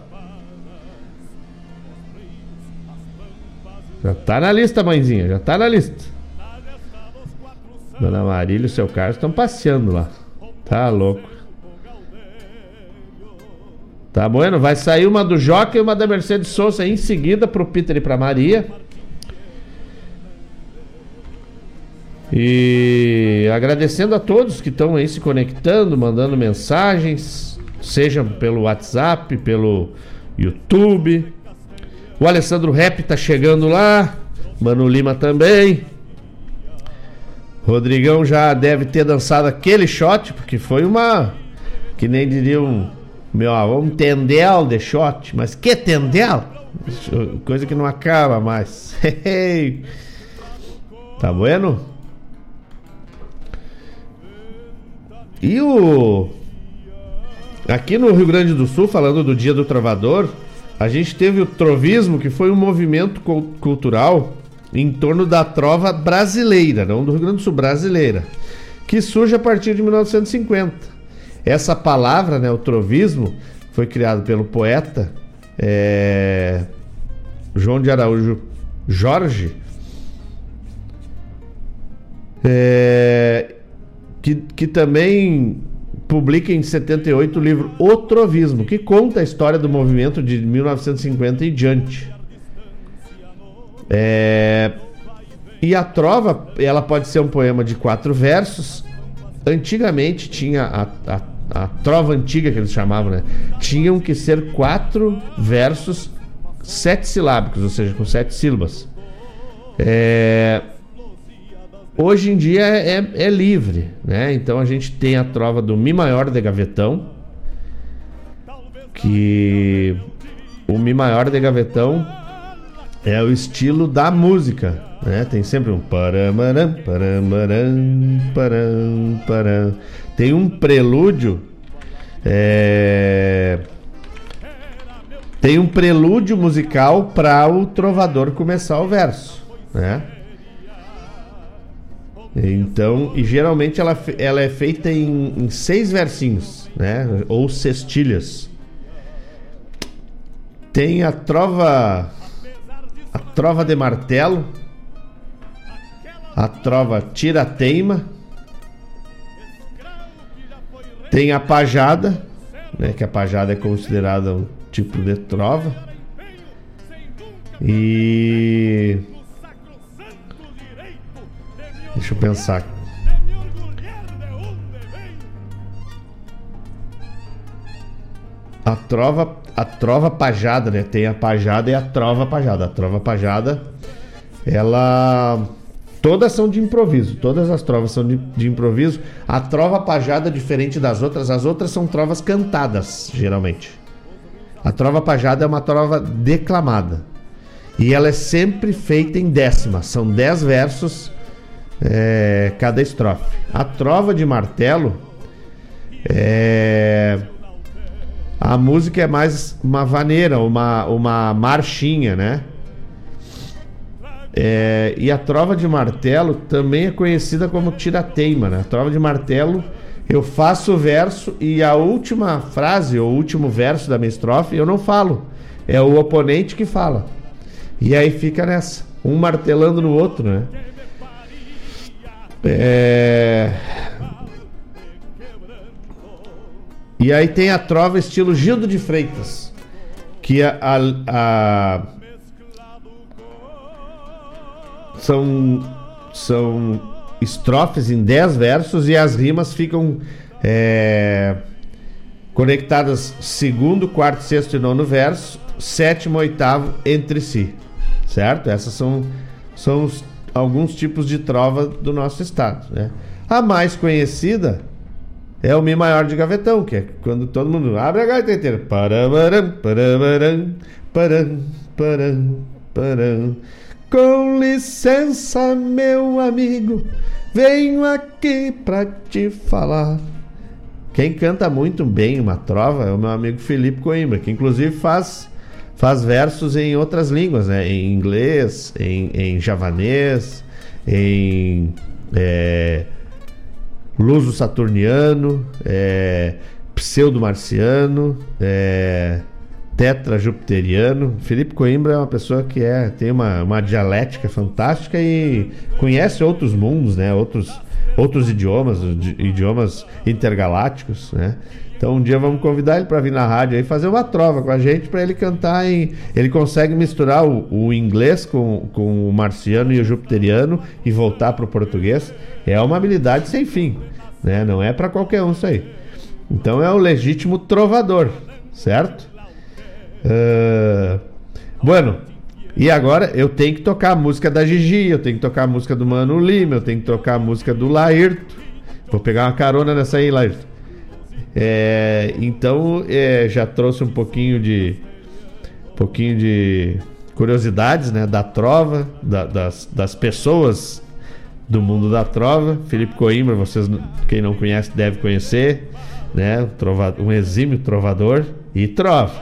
Já tá na lista, mãezinha, já tá na lista. Dona Marília e o seu Carlos estão passeando lá. Tá louco. Tá bueno, vai sair uma do Joca e uma da Mercedes Souza em seguida pro Peter e pra Maria. E agradecendo a todos que estão aí se conectando, mandando mensagens, seja pelo WhatsApp, pelo YouTube. O Alessandro Rep tá chegando lá, Mano Lima também. Rodrigão já deve ter dançado aquele shot, porque foi uma. Que nem diriam. Meu avô, um tendel de shot. Mas que tendel? Coisa que não acaba mais. *laughs* tá bueno? E o. Aqui no Rio Grande do Sul, falando do Dia do Trovador, a gente teve o trovismo, que foi um movimento cul- cultural em torno da trova brasileira, não do Rio Grande do Sul, brasileira. que surge a partir de 1950. Essa palavra, né, o trovismo, foi criado pelo poeta é, João de Araújo Jorge, é, que, que também publica em 78 o livro O Trovismo, que conta a história do movimento de 1950 e diante. É, e a trova, ela pode ser um poema de quatro versos. Antigamente tinha a, a, a trova antiga que eles chamavam, né? Tinham que ser quatro versos sete silábicos, ou seja, com sete sílabas. É, hoje em dia é, é, livre, né? Então a gente tem a trova do Mi maior de gavetão, que o Mi maior de gavetão é o estilo da música, né? Tem sempre um paramaram, paramaram, param, param. Tem um prelúdio é... Tem um prelúdio musical para o trovador começar o verso, né? Então, e geralmente ela, ela é feita em, em seis versinhos, né? Ou cestilhas. Tem a trova a trova de martelo, a trova tira-teima, tem a pajada, né, que a pajada é considerada um tipo de trova. E Deixa eu pensar. A trova, a trova pajada, né? Tem a pajada e a trova pajada. A trova pajada, ela todas são de improviso. Todas as trovas são de, de improviso. A trova pajada, diferente das outras, as outras são trovas cantadas, geralmente. A trova pajada é uma trova declamada. E ela é sempre feita em décima. São dez versos é, cada estrofe. A trova de martelo é a música é mais uma vaneira, uma, uma marchinha, né? É, e a trova de martelo também é conhecida como tirateima, né? A trova de martelo, eu faço o verso e a última frase, ou último verso da minha estrofe, eu não falo. É o oponente que fala. E aí fica nessa, um martelando no outro, né? É... E aí tem a trova estilo Gildo de Freitas, que a, a, a... são são estrofes em 10 versos e as rimas ficam é... conectadas segundo, quarto, sexto e nono verso, sétimo, oitavo entre si, certo? Essas são são os, alguns tipos de trova do nosso estado, né? A mais conhecida é o Mi maior de gavetão, que é quando todo mundo abre a gaita inteira. Parabaram, parabaram, param, param, param. Com licença, meu amigo, venho aqui pra te falar. Quem canta muito bem uma trova é o meu amigo Felipe Coimbra, que inclusive faz, faz versos em outras línguas, né? Em inglês, em, em javanês, em. É, luso saturniano, é, pseudo-marciano, é, tetra-jupiteriano. Felipe Coimbra é uma pessoa que é, tem uma, uma dialética fantástica e conhece outros mundos, né? outros, outros idiomas, idiomas intergalácticos. Né? Então um dia vamos convidar ele para vir na rádio e fazer uma trova com a gente para ele cantar em. Ele consegue misturar o, o, inglês com, com o marciano e o jupiteriano e voltar para o português. É uma habilidade sem fim, né? Não é para qualquer um isso aí. Então é o legítimo trovador, certo? Uh... Bueno, e agora eu tenho que tocar a música da Gigi, eu tenho que tocar a música do Mano Lima, eu tenho que tocar a música do Lairto. Vou pegar uma carona nessa aí, Lairto. É, então é, já trouxe um pouquinho de um pouquinho de curiosidades né, da trova, da, das, das pessoas do mundo da trova. Felipe Coimbra, vocês quem não conhece deve conhecer, né? Um, exímio trovador e trova,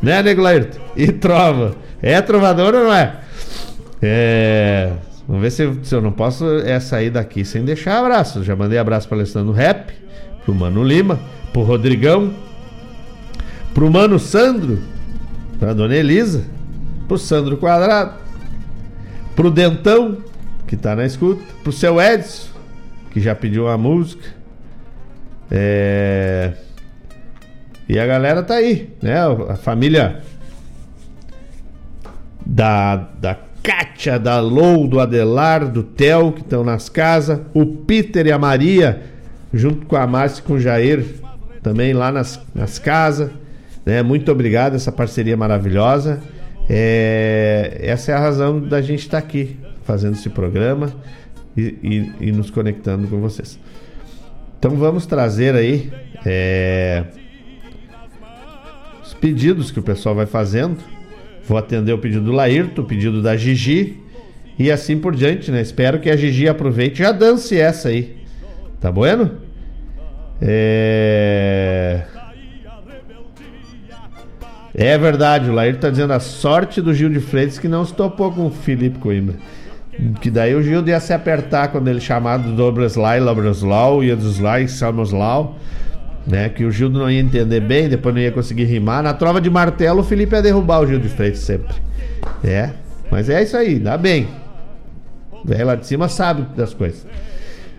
né, Nego E trova. É trovador ou não é? É, Vamos ver se, se eu não posso é, sair daqui sem deixar abraço. Já mandei abraço para Alessandro Rap, pro Mano Lima, pro Rodrigão, pro Mano Sandro, pra Dona Elisa, pro Sandro Quadrado, pro Dentão, que tá na escuta, pro seu Edson, que já pediu uma música. É... E a galera tá aí, né? A família da, da Kátia, da Lou, do Adelar, do Theo, que estão nas casas, o Peter e a Maria, junto com a Márcia e com o Jair, também lá nas, nas casas. Né? Muito obrigado, essa parceria maravilhosa. É, essa é a razão da gente estar tá aqui fazendo esse programa e, e, e, nos conectando com vocês. Então vamos trazer aí é, os pedidos que o pessoal vai fazendo. Vou atender o pedido do Laírto, o pedido da Gigi e assim por diante, né? Espero que a Gigi aproveite e já dance essa aí. Tá bueno? É... É verdade, o Laírto tá dizendo a sorte do Gil de Freitas que não se topou com o Felipe Coimbra. Que daí o Gil ia se apertar quando ele chamado Dobreslau, Lobreslau, Iaduslau, Salmoslau né? Que o Gildo não ia entender bem, depois não ia conseguir rimar. Na trova de martelo, o Felipe ia derrubar o Gil de Freitas sempre. É, mas é isso aí, dá bem. Velho lá de cima sabe das coisas.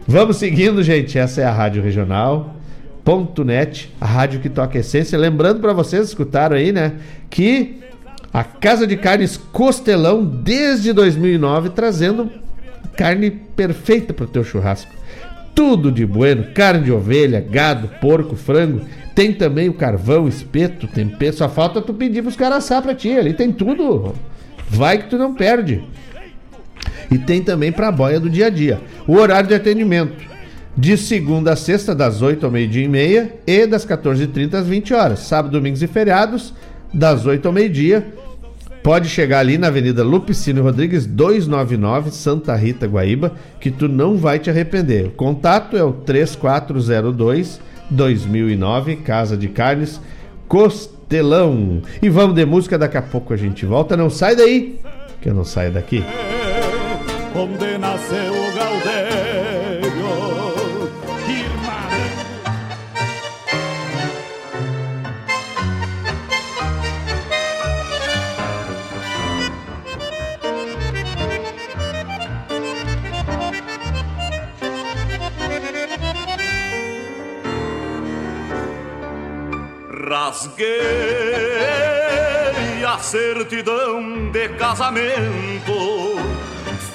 Vamos seguindo, gente. Essa é a Rádio Regional. Ponto .net, a rádio que toca essência. Lembrando para vocês, escutaram aí, né? Que a Casa de Carnes Costelão, desde 2009, trazendo carne perfeita para o teu churrasco tudo de bueno, carne de ovelha, gado, porco, frango. Tem também o carvão, espeto, tempero. Só falta tu pedir pros caras assar pra ti. Ali tem tudo. Vai que tu não perde. E tem também pra boia do dia a dia. O horário de atendimento. De segunda a sexta, das 8 ao meio-dia e meia. E das 14h30 às 20 horas. Sábado, domingos e feriados, das 8 ao meio-dia Pode chegar ali na Avenida Lupicínio Rodrigues 299, Santa Rita, Guaíba, que tu não vai te arrepender. O contato é o 3402 2009, Casa de Carnes, Costelão. E vamos de música, daqui a pouco a gente volta. Não sai daí, que eu não saio daqui. Onde nasceu o Rasguei a certidão de casamento,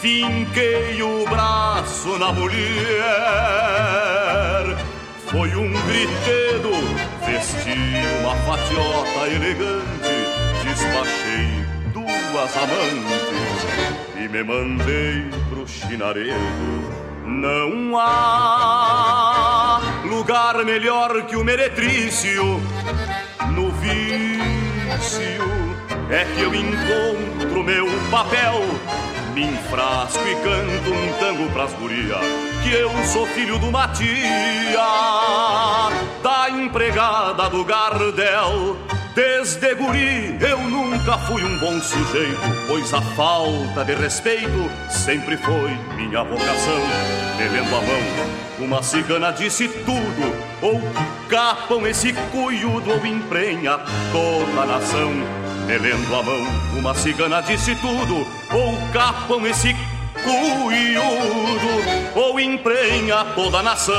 finquei o braço na mulher. Foi um gritedo, vesti uma fatiota elegante, despachei duas amantes e me mandei pro chinaredo. Não há lugar melhor que o meretrício no vício é que eu encontro meu papel. Me enfrasco e canto um tango pras guria Que eu sou filho do Matias Da empregada do Gardel Desde guri eu nunca fui um bom sujeito Pois a falta de respeito sempre foi minha vocação Devendo a mão uma cigana disse tudo, ou capam esse cuiudo, ou emprenha toda a nação. Melendo a mão, uma cigana disse tudo, ou capam esse cuiudo, ou emprenha toda a nação.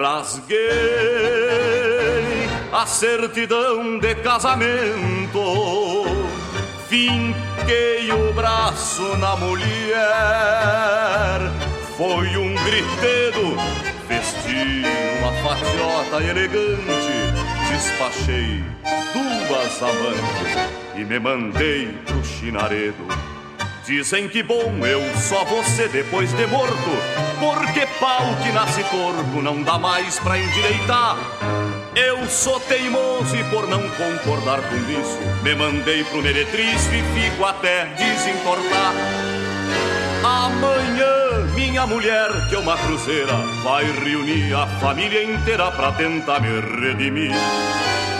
Rasguei certidão de casamento, finquei o braço na mulher. Foi um gritedo, vesti uma fatiota elegante, despachei duas amantes e me mandei pro chinaredo Dizem que bom eu só ser depois de morto, porque pau que nasce torto não dá mais pra endireitar. Eu sou teimoso e por não concordar com isso, me mandei pro meretriz e fico até desentortar. Amanhã, minha mulher, que é uma cruzeira, vai reunir a família inteira pra tentar me redimir.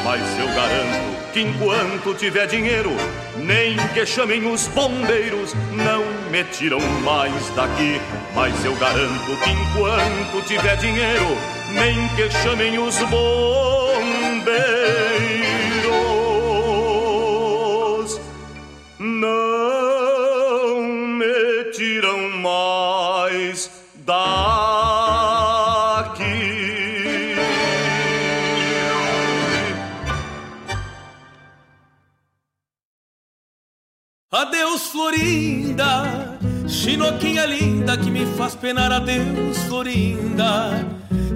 Mas eu garanto que enquanto tiver dinheiro, nem que chamem os bombeiros, não me tiram mais daqui. Mas eu garanto que enquanto tiver dinheiro, nem que chamem os bombeiros, não me tiram mais daqui. Adeus, Florinda, chinoquinha linda que me faz penar. Adeus, Florinda,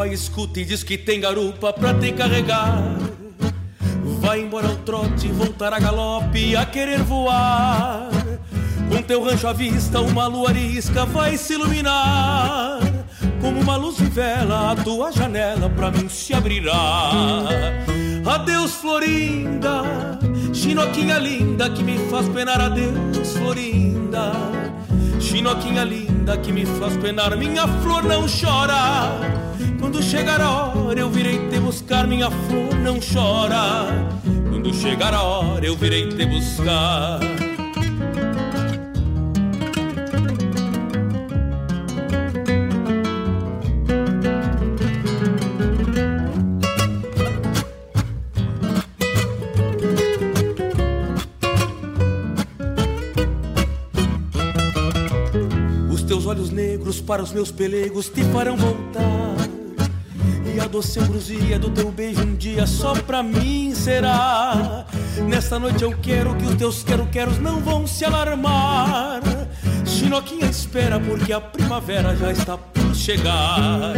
Pai escuta e diz que tem garupa pra te carregar. Vai embora ao trote, voltar a galope, a querer voar. Com teu rancho à vista, uma lua arisca vai se iluminar. Como uma luz de vela, a tua janela pra mim se abrirá. Adeus, Florinda, chinoquinha linda que me faz penar. Adeus, Florinda, chinoquinha linda que me faz penar. Minha flor não chora. Quando chegar a hora eu virei te buscar, minha flor não chora. Quando chegar a hora eu virei te buscar. Os teus olhos negros para os meus pelegos te farão voltar. A doce ambrosia do teu beijo um dia só pra mim será. Nesta noite eu quero que os teus quero-queros não vão se alarmar. Chinoquinha espera porque a primavera já está por chegar.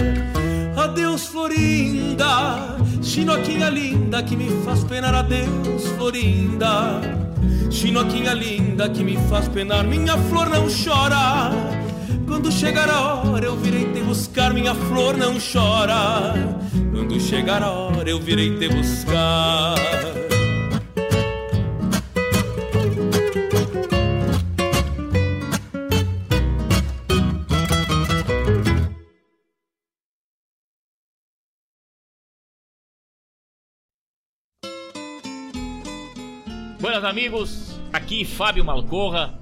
Adeus, Florinda, chinoquinha linda que me faz penar. Adeus, Florinda, chinoquinha linda que me faz penar. Minha flor não chora. Quando chegar a hora eu virei te buscar, minha flor não chora. Quando chegar a hora eu virei te buscar. Buenas amigos, aqui Fábio Malcorra.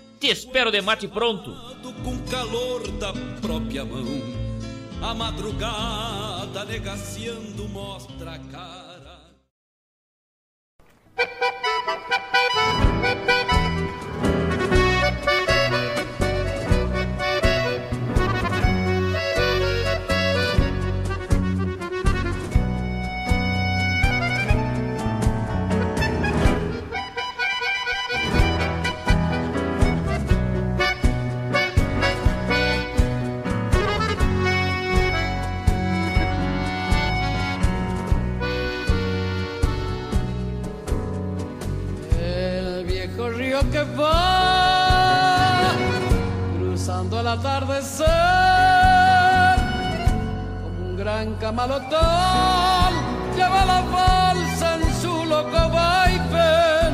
Te espero de mate pronto. Com calor da própria mão, a madrugada negaciando mostra a cara. Atardecer. Como un gran camalotón lleva la balsa en su loco vaivén.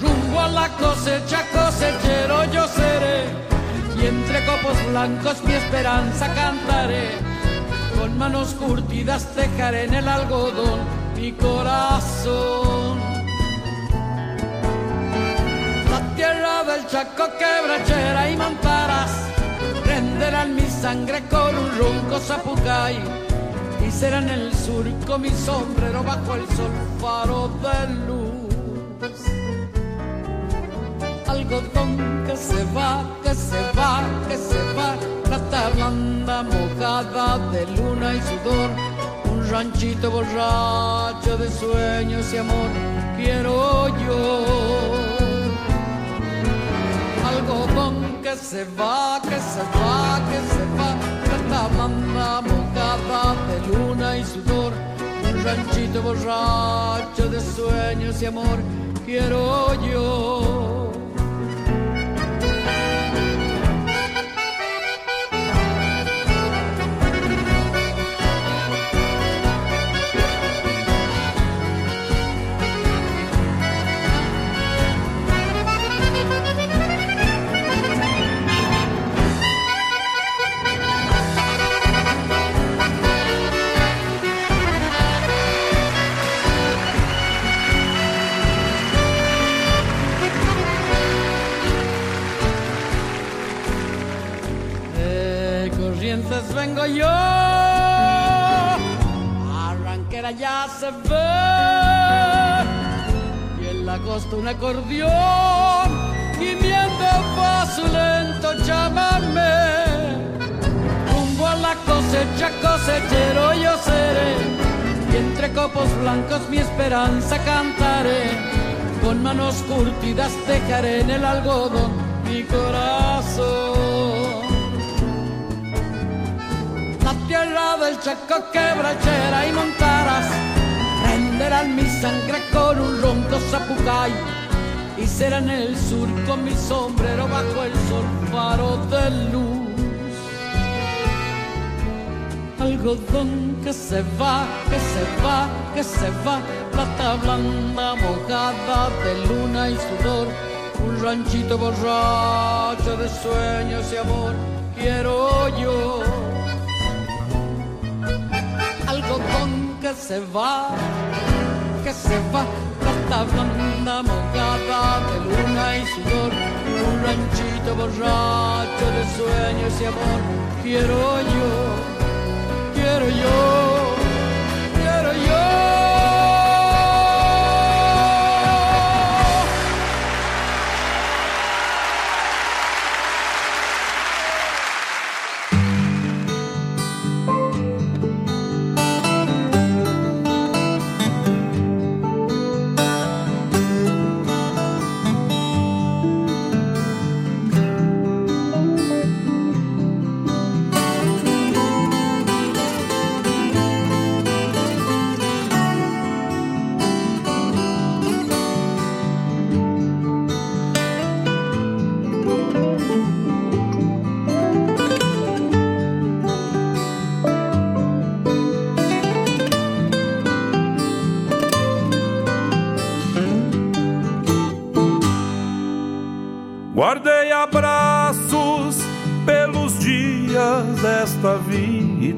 Rumbo a la cosecha cosechero yo seré. Y entre copos blancos mi esperanza cantaré. Con manos curtidas tejaré en el algodón mi corazón. La tierra del Chaco quebrachera y montaras renderán mi sangre con un ronco zapucay y serán el surco mi sombrero bajo el sol faro de luz. Algodón que se va, que se va, que se va, plata blanda mojada de luna y sudor, un ranchito borracho de sueños y amor, quiero yo algodón que se va, que se va, que se va, plata blanda mojada de luna y sudor, un ranchito borracho de sueños y amor, quiero yo. Vengo yo, arranquera ya se ve, y en la costa un acordeón, y mientras va su lento llámame, rumbo a la cosecha cosechero yo seré, y entre copos blancos mi esperanza cantaré, con manos curtidas dejaré en el algodón mi corazón. Del Chaco quebrachera y montaras renderán mi sangre con un ronco zapucay y será en el surco mi sombrero bajo el sol faro de luz. Algodón que se va, que se va, que se va, plata blanda mojada de luna y sudor, un ranchito borracho de sueños y amor, quiero yo que se va, que se va, plata blanda mojada de luna y sudor, un ranchito borracho de sueños y amor, quiero yo, quiero yo, quiero yo.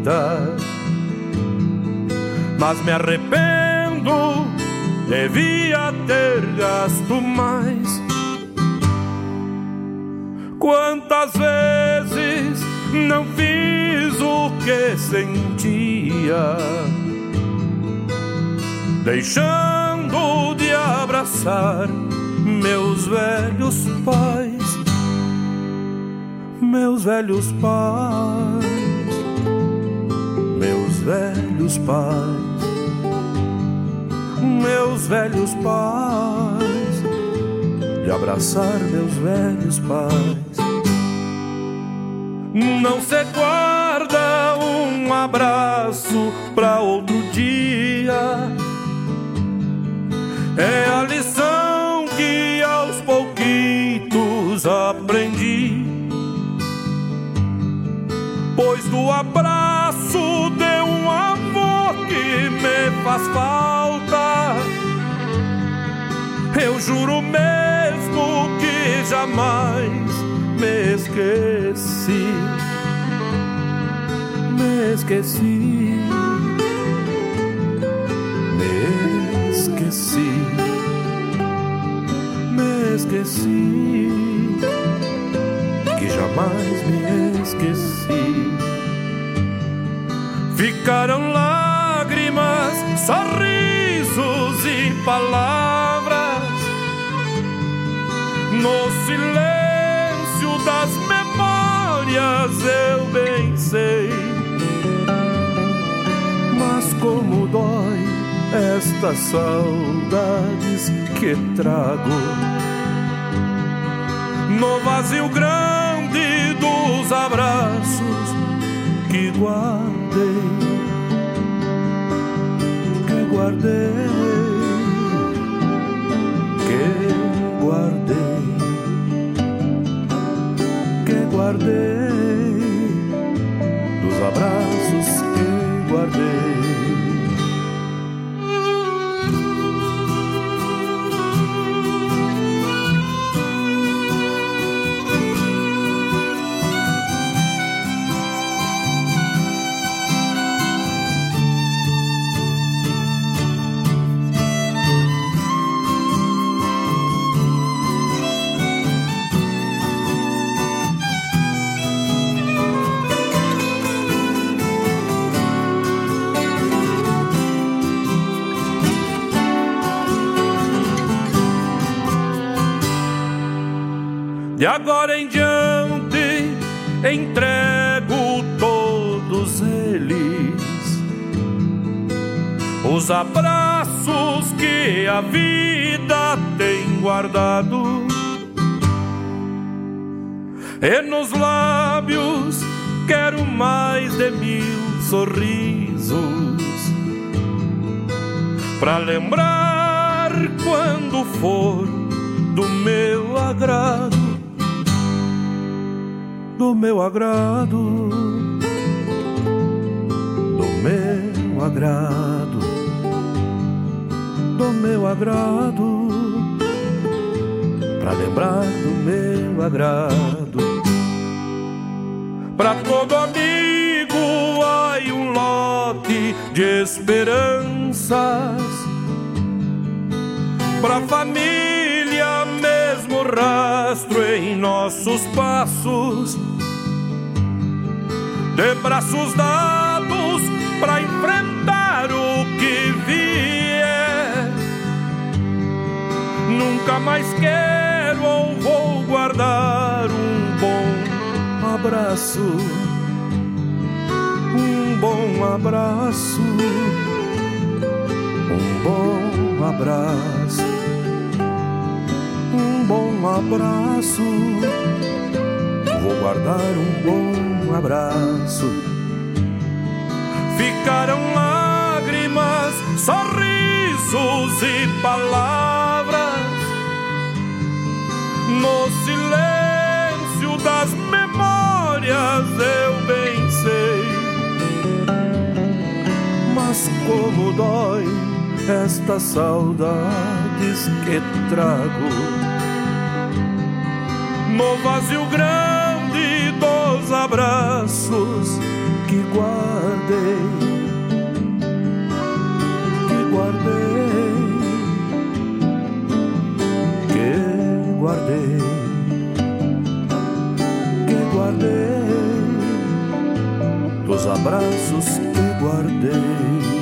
Vida, mas me arrependo, devia ter gasto mais. Quantas vezes não fiz o que sentia, deixando de abraçar meus velhos pais, meus velhos pais, velhos pais, meus velhos pais, de abraçar meus velhos pais. Não se guarda um abraço pra outro dia. É a lição que aos pouquitos aprendi. Pois do abraço que me faz falta, eu juro mesmo que jamais me esqueci. Me esqueci. Me esqueci, me esqueci, que jamais me esqueci. Ficaram lágrimas, sorrisos e palavras no silêncio das memórias, eu bem sei. Mas como dói estas saudades que trago. No vazio grande dos abraços que guardei, guardei, que guardei, que guardei, dos abraços que guardei. De agora em diante entrego todos eles. Os abraços que a vida tem guardado. E nos lábios quero mais de mil sorrisos. Para lembrar quando for do meu agrado do meu agrado, do meu agrado, do meu agrado, para lembrar do meu agrado. Para todo amigo há um lote de esperanças, para família mesmo rastro em nossos passos de braços dados para enfrentar o que vier. Nunca mais quero ou vou guardar um bom abraço, um bom abraço, um bom abraço, um bom abraço. Vou guardar um bom um abraço. Ficaram lágrimas, sorrisos e palavras no silêncio das memórias. Eu bem sei, mas como dói estas saudades que trago no vazio grande dos abraços que guardei, que guardei, que guardei, que guardei, dos abraços que guardei.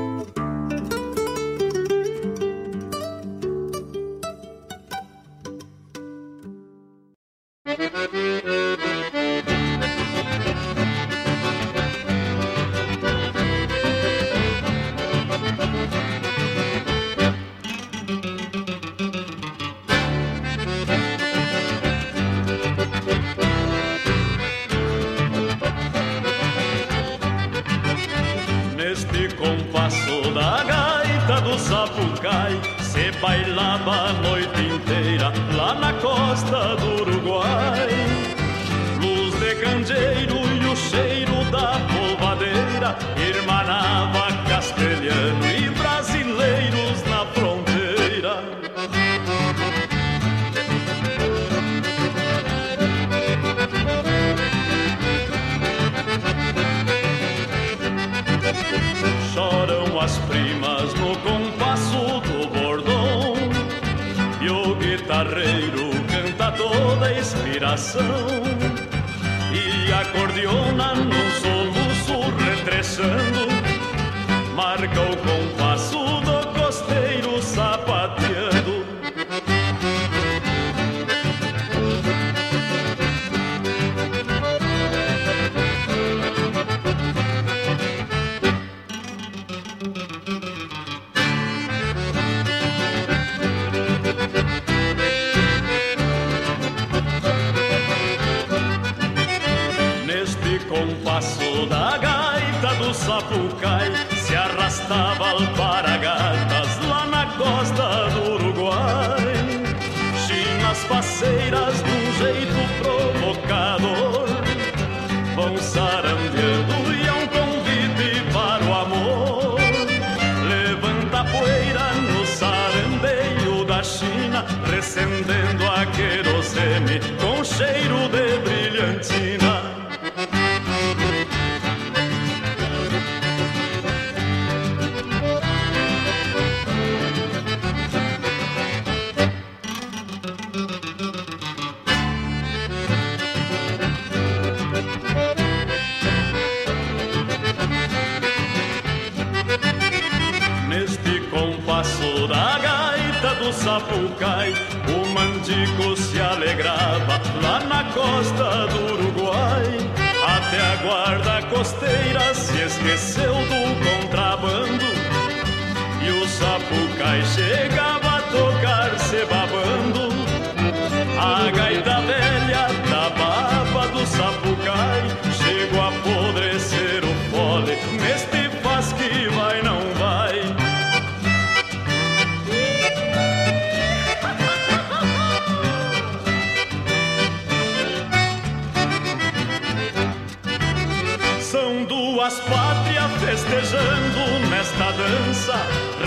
Duas pátrias festejando nesta dança,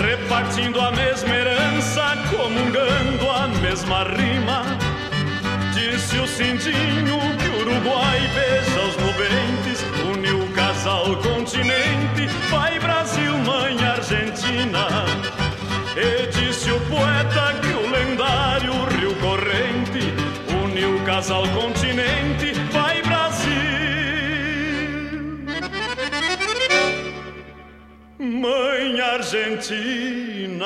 repartindo a mesma herança, comungando a mesma rima. Disse o Cindinho que o Uruguai beija os nubentes, uniu o casal continente, pai Brasil, mãe Argentina. E disse o poeta que o lendário Rio Corrente uniu o casal continente, Mãe Argentina.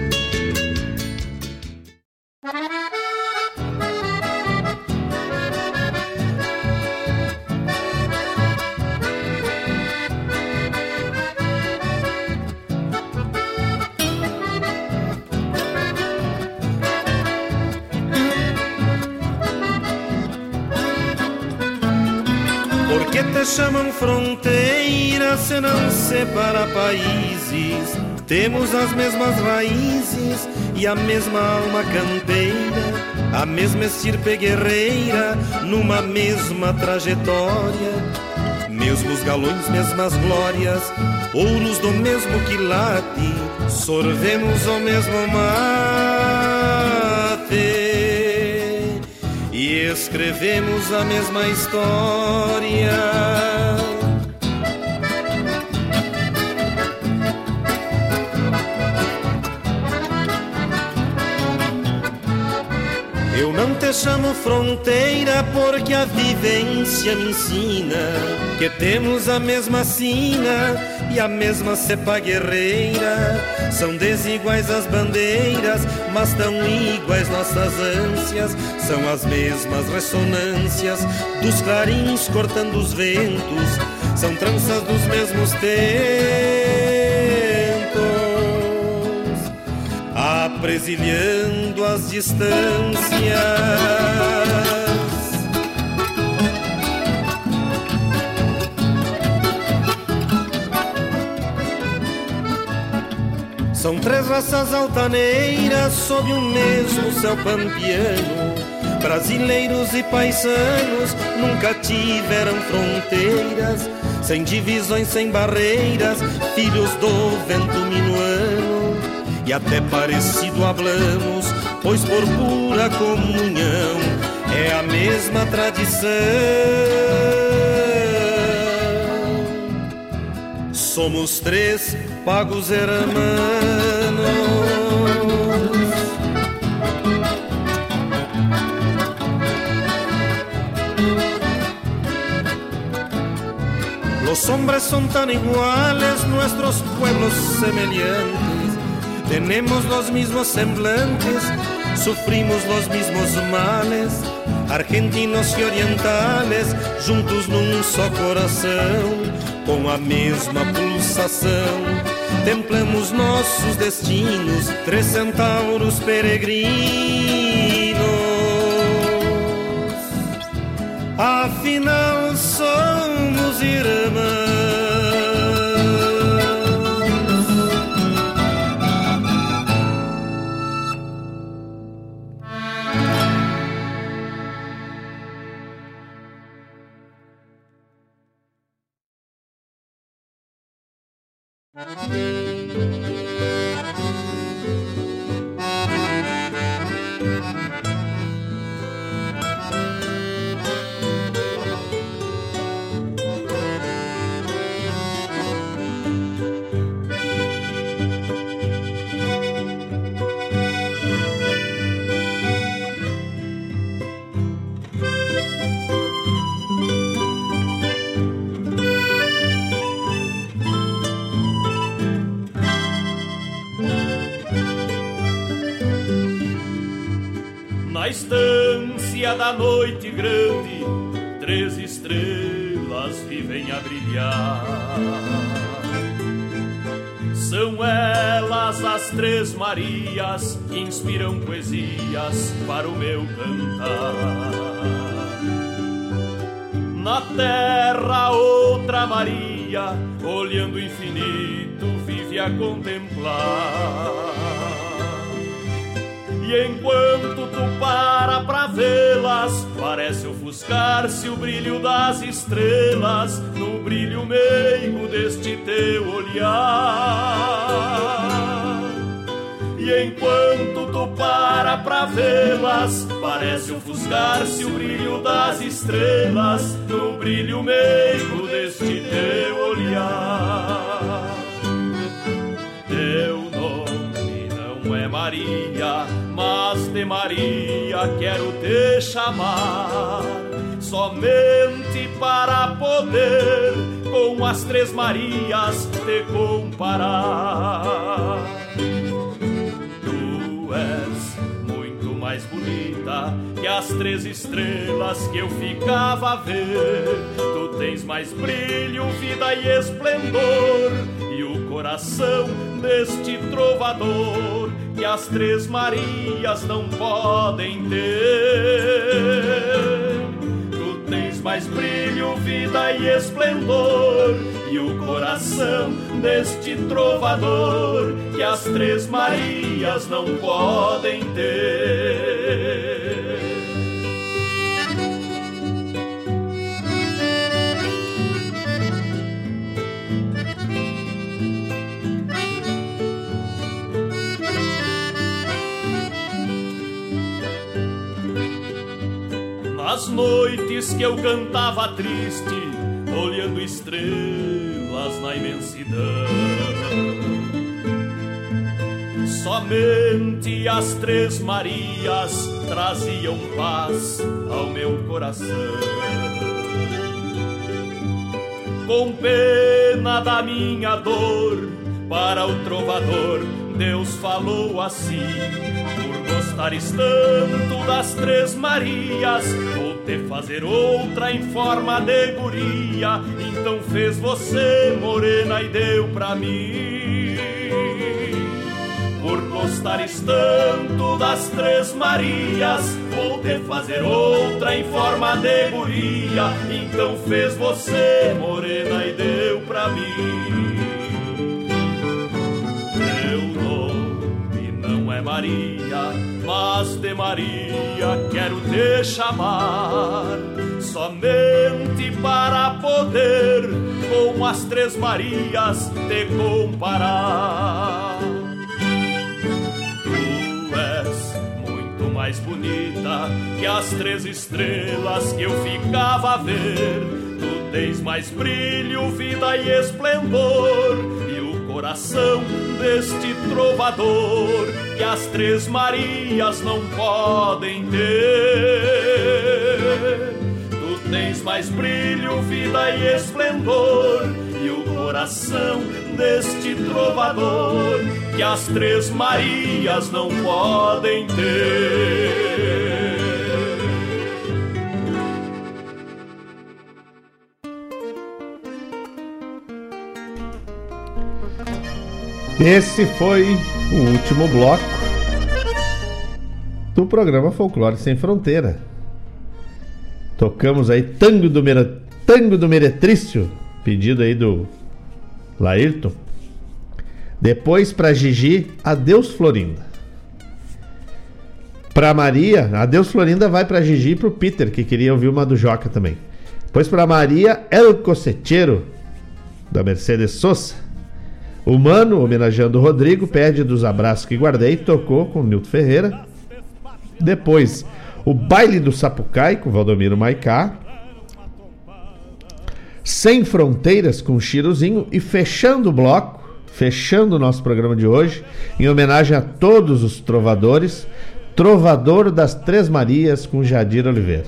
Fronteira se não separa países? Temos as mesmas raízes e a mesma alma campeira, a mesma estirpe guerreira, numa mesma trajetória. Mesmos galões, mesmas glórias, ouros do mesmo quilate, sorvemos o mesmo mate e escrevemos a mesma história. Eu não te chamo fronteira porque a vivência me ensina que temos a mesma sina e a mesma cepa guerreira. São desiguais as bandeiras, mas tão iguais nossas ânsias. São as mesmas ressonâncias dos clarins cortando os ventos. São tranças dos mesmos tentos, apresilhando as distâncias. São três raças altaneiras sob o mesmo céu pampiano. Brasileiros e paisanos nunca tiveram fronteiras, sem divisões, sem barreiras, filhos do vento minuano. E até parecido hablamos, pois por pura comunhão é a mesma tradição. Somos três pagos hermanos. Los hombres son tan iguales, nuestros pueblos semejantes. Tenemos los mismos semblantes, sufrimos los mismos males. Argentinos e orientales, juntos num só coração, com a mesma pulsação. Templamos nossos destinos, três centauros peregrinos. Afinal, somos irmãos. Noite grande, três estrelas vivem a brilhar. São elas as três Marias que inspiram poesias para o meu cantar. Na terra, outra Maria, olhando o infinito, vive a contemplar. E enquanto tu para pra vê-las, parece ofuscar-se o brilho das estrelas no brilho meigo deste teu olhar. E enquanto tu para pra vê-las, parece ofuscar-se o brilho das estrelas no brilho meigo deste teu olhar. Teu nome não é Maria, mas de Maria quero te chamar, somente para poder com as três Marias te comparar. Tu és muito mais bonita que as três estrelas que eu ficava a ver. Tu tens mais brilho, vida e esplendor, e o coração deste trovador que as três Marias não podem ter. Tu tens mais brilho, vida e esplendor, e o coração deste trovador que as três Marias não podem ter. Nas noites que eu cantava triste, olhando estrelas na imensidão. Somente as três Marias traziam paz ao meu coração. Com pena da minha dor, para o trovador, Deus falou assim: gostares tanto das Três Marias, vou te fazer outra em forma de guria. Então fez você, morena, e deu pra mim. Por gostares tanto das Três Marias, vou te fazer outra em forma de guria. Então fez você, morena, e deu pra mim. É Maria, mas de Maria quero te chamar. Somente para poder com as Três Marias te comparar. Tu és muito mais bonita que as três estrelas que eu ficava a ver. Tu tens mais brilho, vida e esplendor, coração deste trovador que as três Marias não podem ter. Tu tens mais brilho, vida e esplendor, e o coração deste trovador que as três Marias não podem ter. Esse foi o último bloco do programa Folclore Sem Fronteira. Tocamos aí Tango do. Tango do Meretrício, pedido aí do Laírton. Depois para Gigi, Adeus Florinda. Para Maria, Adeus Florinda vai para Gigi e pro Peter, que queria ouvir uma do Joca também. Depois para Maria, El Coseteiro, da Mercedes Sosa. O Mano, homenageando o Rodrigo, pede dos abraços que guardei, tocou com o Nilton Ferreira. Depois, o Baile do Sapucai, com Valdomiro Maicá. Sem Fronteiras, com Chirozinho. E fechando o bloco, fechando o nosso programa de hoje, em homenagem a todos os trovadores, Trovador das Três Marias, com Jadir Oliveira.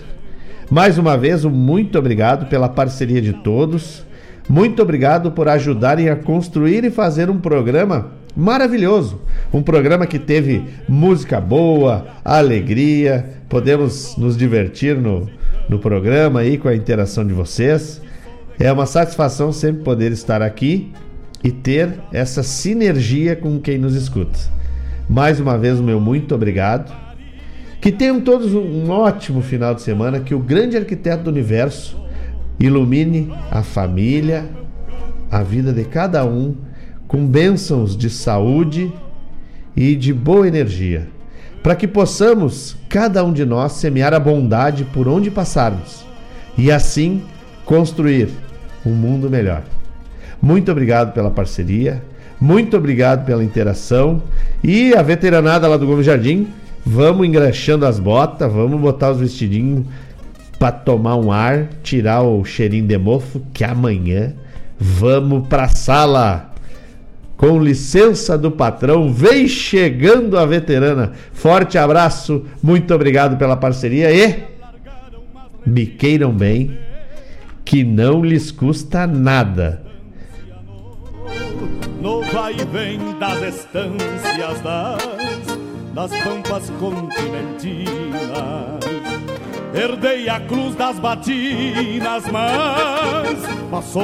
Mais uma vez, um muito obrigado pela parceria de todos. Muito obrigado por ajudarem a construir e fazer um programa maravilhoso. Um programa que teve música boa, alegria, podemos nos divertir no, no programa aí com a interação de vocês. É uma satisfação sempre poder estar aqui e ter essa sinergia com quem nos escuta. Mais uma vez, o meu muito obrigado. Que tenham todos um ótimo final de semana. Que o grande arquiteto do universo ilumine a família, a vida de cada um, com bênçãos de saúde e de boa energia, para que possamos, cada um de nós, semear a bondade por onde passarmos e assim construir um mundo melhor. Muito obrigado pela parceria, muito obrigado pela interação e a veteranada lá do Gomes Jardim, vamos engraxando as botas, vamos botar os vestidinhos para tomar um ar, tirar o cheirinho de mofo, que amanhã vamos pra sala. Com licença do patrão, vem chegando a veterana. Forte abraço, muito obrigado pela parceria e me queiram bem, que não lhes custa nada. No vai e vem das estâncias das, das pampas continentinas Herdei a cruz das batinas, mas passou